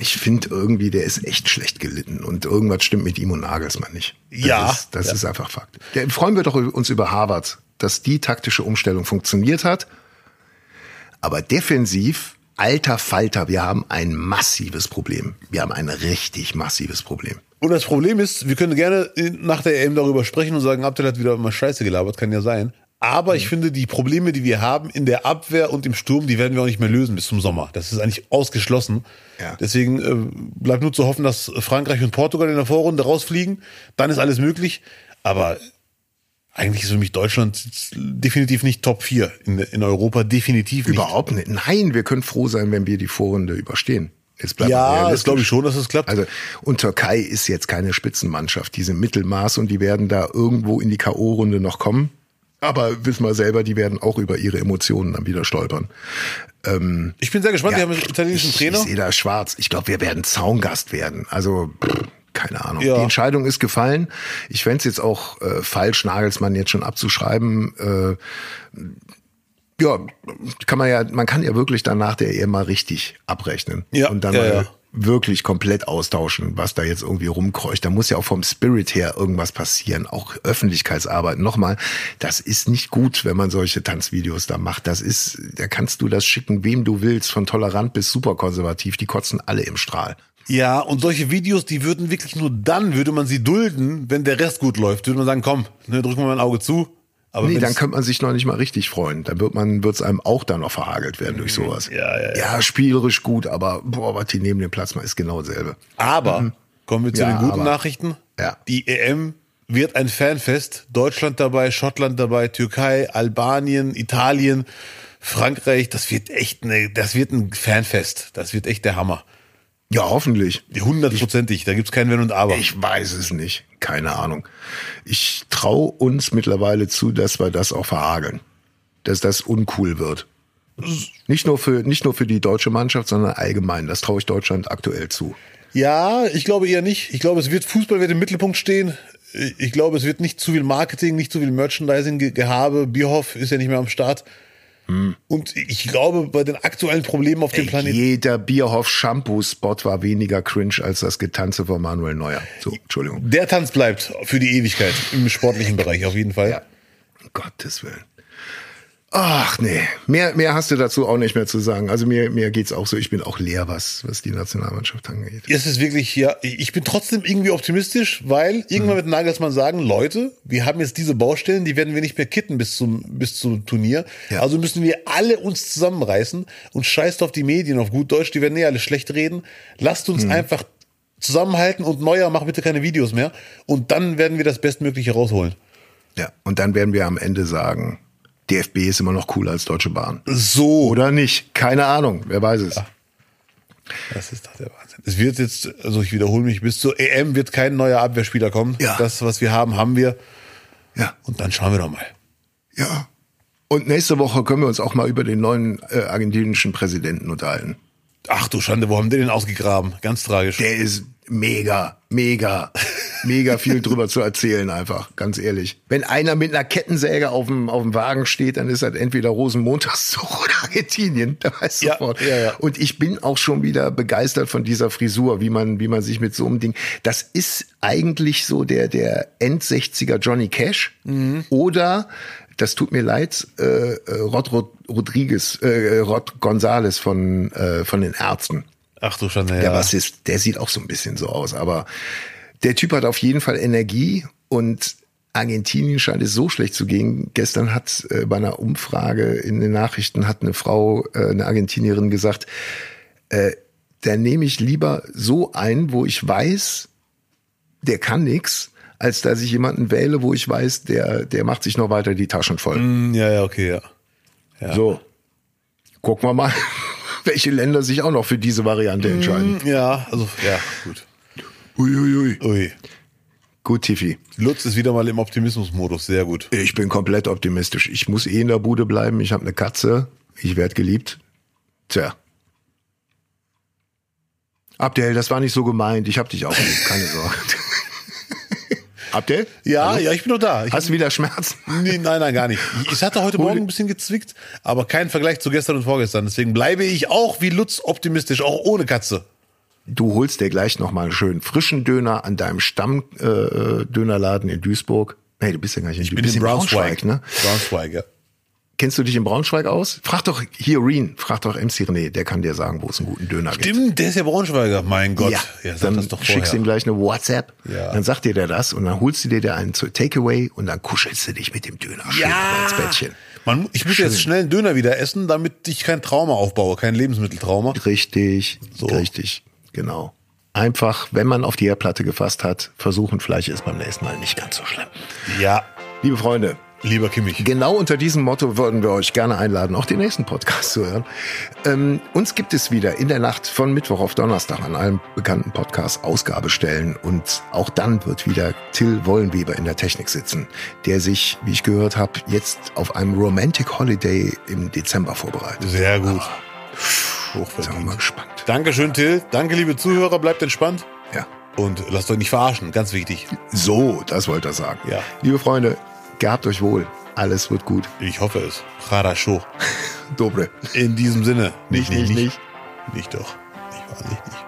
ich finde irgendwie, der ist echt schlecht gelitten und irgendwas stimmt mit ihm und Nagelsmann nicht. Das Ja. Ist, das Ja. ist einfach Fakt. Der, freuen wir doch uns über Harvard, dass die taktische Umstellung funktioniert hat. Aber defensiv, alter Falter, wir haben ein massives Problem. Wir haben ein richtig massives Problem. Und das Problem ist, wir können gerne nach der EM darüber sprechen und sagen, Abdel hat wieder mal Scheiße gelabert, kann ja sein. Aber ich finde, die Probleme, die wir haben in der Abwehr und im Sturm, die werden wir auch nicht mehr lösen bis zum Sommer. Das ist eigentlich ausgeschlossen. Ja. Deswegen äh, bleibt nur zu hoffen, dass Frankreich und Portugal in der Vorrunde rausfliegen. Dann ist alles möglich. Aber eigentlich ist für mich Deutschland definitiv nicht Top 4 in, in Europa. Definitiv nicht. Überhaupt nicht. Nein, wir können froh sein, wenn wir die Vorrunde überstehen. Ja, das glaube ich schon, dass es klappt. Also, und Türkei ist jetzt keine Spitzenmannschaft. Die sind Mittelmaß und die werden da irgendwo in die K.O.-Runde noch kommen. Aber wissen wir selber, die werden auch über ihre Emotionen dann wieder stolpern. ich bin sehr gespannt. Ja, wir haben einen italienischen ich, Trainer. Ich sehe da schwarz. Ich glaube, wir werden Zaungast werden. Also, keine Ahnung. Ja. Die Entscheidung ist gefallen. Ich fände es jetzt auch äh, falsch, Nagelsmann jetzt schon abzuschreiben. Äh, ja, kann man ja, man kann ja wirklich dann nach der EM mal richtig abrechnen. Ja, und dann ja, mal ja. Wirklich komplett austauschen, was da jetzt irgendwie rumkreucht. Da muss ja auch vom Spirit her irgendwas passieren. Auch Öffentlichkeitsarbeit. Nochmal, das ist nicht gut, wenn man solche Tanzvideos da macht. Das ist, da kannst du das schicken, wem du willst, von tolerant bis superkonservativ. Die kotzen alle im Strahl. Ja, und solche Videos, die würden wirklich nur dann, würde man sie dulden, wenn der Rest gut läuft. Würde man sagen, komm, ne, drücken wir mal ein Auge zu. Aber Nee, dann könnte man sich noch nicht mal richtig freuen. Dann wird man, wird's einem auch dann noch verhagelt werden durch sowas. Mhm. Ja, ja, ja. ja, spielerisch gut, aber boah, was die neben dem Platz mal ist genau dasselbe. aber kommen wir zu Ja, den guten aber- Nachrichten. Ja. Die EM wird ein Fanfest. Deutschland dabei, Schottland dabei, Türkei, Albanien, Italien, Frankreich. Das wird echt eine, das wird ein Fanfest. Das wird echt der Hammer. Ja, hoffentlich. Hundertprozentig. Da gibt's kein Wenn und Aber. Ich weiß es nicht. Keine Ahnung. Ich traue uns mittlerweile zu, dass wir das auch verhageln. Dass das uncool wird. Nicht nur für, nicht nur für die deutsche Mannschaft, sondern allgemein. Das traue ich Deutschland aktuell zu. Ja, ich glaube eher nicht. Ich glaube, es wird Fußball wird im Mittelpunkt stehen. Ich glaube, es wird nicht zu viel Marketing, nicht zu viel Merchandising ge- gehabe. Bierhoff ist ja nicht mehr am Start. Und ich glaube, bei den aktuellen Problemen auf dem Ey, Planeten. jeder Bierhoff-Shampoo-Spot war weniger cringe als das Getanze von Manuel Neuer. So, Entschuldigung. Der Tanz bleibt für die Ewigkeit im sportlichen Bereich auf jeden Fall. Ja. Um Gottes Willen. Ach nee, mehr, mehr hast du dazu auch nicht mehr zu sagen. Also mir, mir geht's auch so, ich bin auch leer, was, was die Nationalmannschaft angeht. Es ist wirklich, ja, ich bin trotzdem irgendwie optimistisch, weil irgendwann wird Nagelsmann sagen, Leute, wir haben jetzt diese Baustellen, die werden wir nicht mehr kitten bis zum, bis zum Turnier. Ja. Also müssen wir alle uns zusammenreißen und scheißt auf die Medien, auf gut Deutsch, die werden eh alle schlecht reden. Lasst uns einfach zusammenhalten und Neuer, mach bitte keine Videos mehr. Und dann werden wir das Bestmögliche rausholen. Ja, und dann werden wir am Ende sagen, DFB ist immer noch cooler als Deutsche Bahn. So. Oder nicht? Keine Ahnung, wer weiß es. Das ist doch der Wahnsinn. Es wird jetzt, also ich wiederhole mich, bis zur EM wird kein neuer Abwehrspieler kommen. Ja. Das, was wir haben, haben wir. Ja, Und dann schauen wir doch mal. ja. Und nächste Woche können wir uns auch mal über den neuen äh, argentinischen Präsidenten unterhalten. Ach du Schande, wo haben die den ausgegraben? Ganz tragisch. Der ist mega, mega, mega viel drüber zu erzählen einfach, ganz ehrlich. Wenn einer mit einer Kettensäge auf dem, auf dem Wagen steht, dann ist das entweder Rosenmontagszug oder Argentinien, da weißt du Ja, sofort. ja, ja. Und ich bin auch schon wieder begeistert von dieser Frisur, wie man, wie man sich mit so einem Ding, das ist eigentlich so der, der End-60er Johnny Cash Mhm. oder das tut mir leid, äh, äh, Rod, Rod Rodriguez, äh, Rod Gonzales von, äh, von den Ärzten. Ach du Schande, Der ja. Bassist, der sieht auch so ein bisschen so aus, aber der Typ hat auf jeden Fall Energie und Argentinien scheint es so schlecht zu gehen. Gestern hat äh, bei einer Umfrage in den Nachrichten hat eine Frau, äh, eine Argentinierin gesagt, äh, da nehme ich lieber so ein, wo ich weiß, der kann nix, als dass ich jemanden wähle, wo ich weiß, der, der macht sich noch weiter die Taschen voll. Hm, Ja, ja, okay, ja. ja. So, gucken wir mal, welche Länder sich auch noch für diese Variante entscheiden. Ja, also, ja, gut. Uiuiui. Ui. Gut, Tiffy. Lutz ist wieder mal im Optimismusmodus, sehr gut. Ich bin komplett optimistisch. Ich muss eh in der Bude bleiben. Ich habe eine Katze. Ich werde geliebt. Tja. Abdel, das war nicht so gemeint. Ich hab dich auch lieb. Keine Sorge. Abdel? Ja, ja, ich bin noch da. Ich, Hast du wieder Schmerzen? nee, nein, nein, gar nicht. Ich hatte heute Morgen ein bisschen gezwickt, aber kein Vergleich zu gestern und vorgestern. Deswegen bleibe ich auch wie Lutz optimistisch, auch ohne Katze. Du holst dir gleich nochmal einen schönen frischen Döner an deinem Stamm-Dönerladen äh, Dönerladen in Duisburg. Nee, du bist ja gar nicht in Ich bin du bist in Braunschweig. ne? Braunschweig, ja. Kennst du dich in Braunschweig aus? Frag doch hier Reen, frag doch MC René, der kann dir sagen, wo es einen guten Döner gibt. Stimmt, der ist ja Braunschweiger. Mein Gott. Ja, ja sag dann das doch schickst du ihm vorher. gleich eine WhatsApp, Ja. dann sagt dir der das und dann holst du dir da einen Takeaway und dann kuschelst du dich mit dem Döner schön Ja. ins Bettchen. Man, ich muss jetzt schnell einen Döner wieder essen, damit ich kein Trauma aufbaue, kein Lebensmitteltrauma. Richtig, So. richtig, genau. Einfach, wenn man auf die Herdplatte gefasst hat, versuchen, Fleisch ist beim nächsten Mal nicht ganz so schlimm. Ja, Liebe Freunde, lieber Kimmich. Genau unter diesem Motto würden wir euch gerne einladen, auch den nächsten Podcast zu hören. Ähm, uns gibt es wieder in der Nacht von Mittwoch auf Donnerstag an allen bekannten Podcasts Ausgabestellen und auch dann wird wieder Till Wollenweber in der Technik sitzen, der sich, wie ich gehört habe, jetzt auf einem Romantic Holiday im Dezember vorbereitet. Sehr gut. Sind wir mal Hochverdient. gespannt. Dankeschön, Till. Danke, liebe Zuhörer. Bleibt entspannt. Ja. Und lasst euch nicht verarschen. Ganz wichtig. So, das wollte er sagen. Ja. Liebe Freunde, gehabt euch wohl. Alles wird gut. Ich hoffe es. Harasho. Dobre. In diesem Sinne. Nicht, nicht, nicht. Nicht doch. Nicht wahrlich nicht.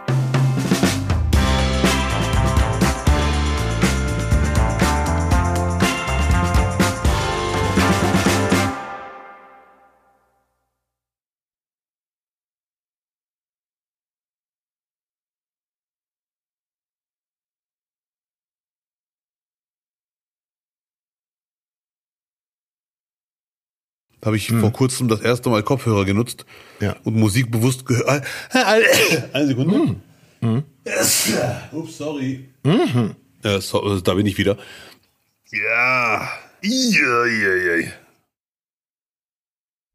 Habe ich vor kurzem das erste Mal Kopfhörer genutzt Ja. und Musik bewusst gehört. Eine Sekunde. Yes. Ups, sorry. Äh, so, äh, da bin ich wieder. Ja. Ja, ja, ja.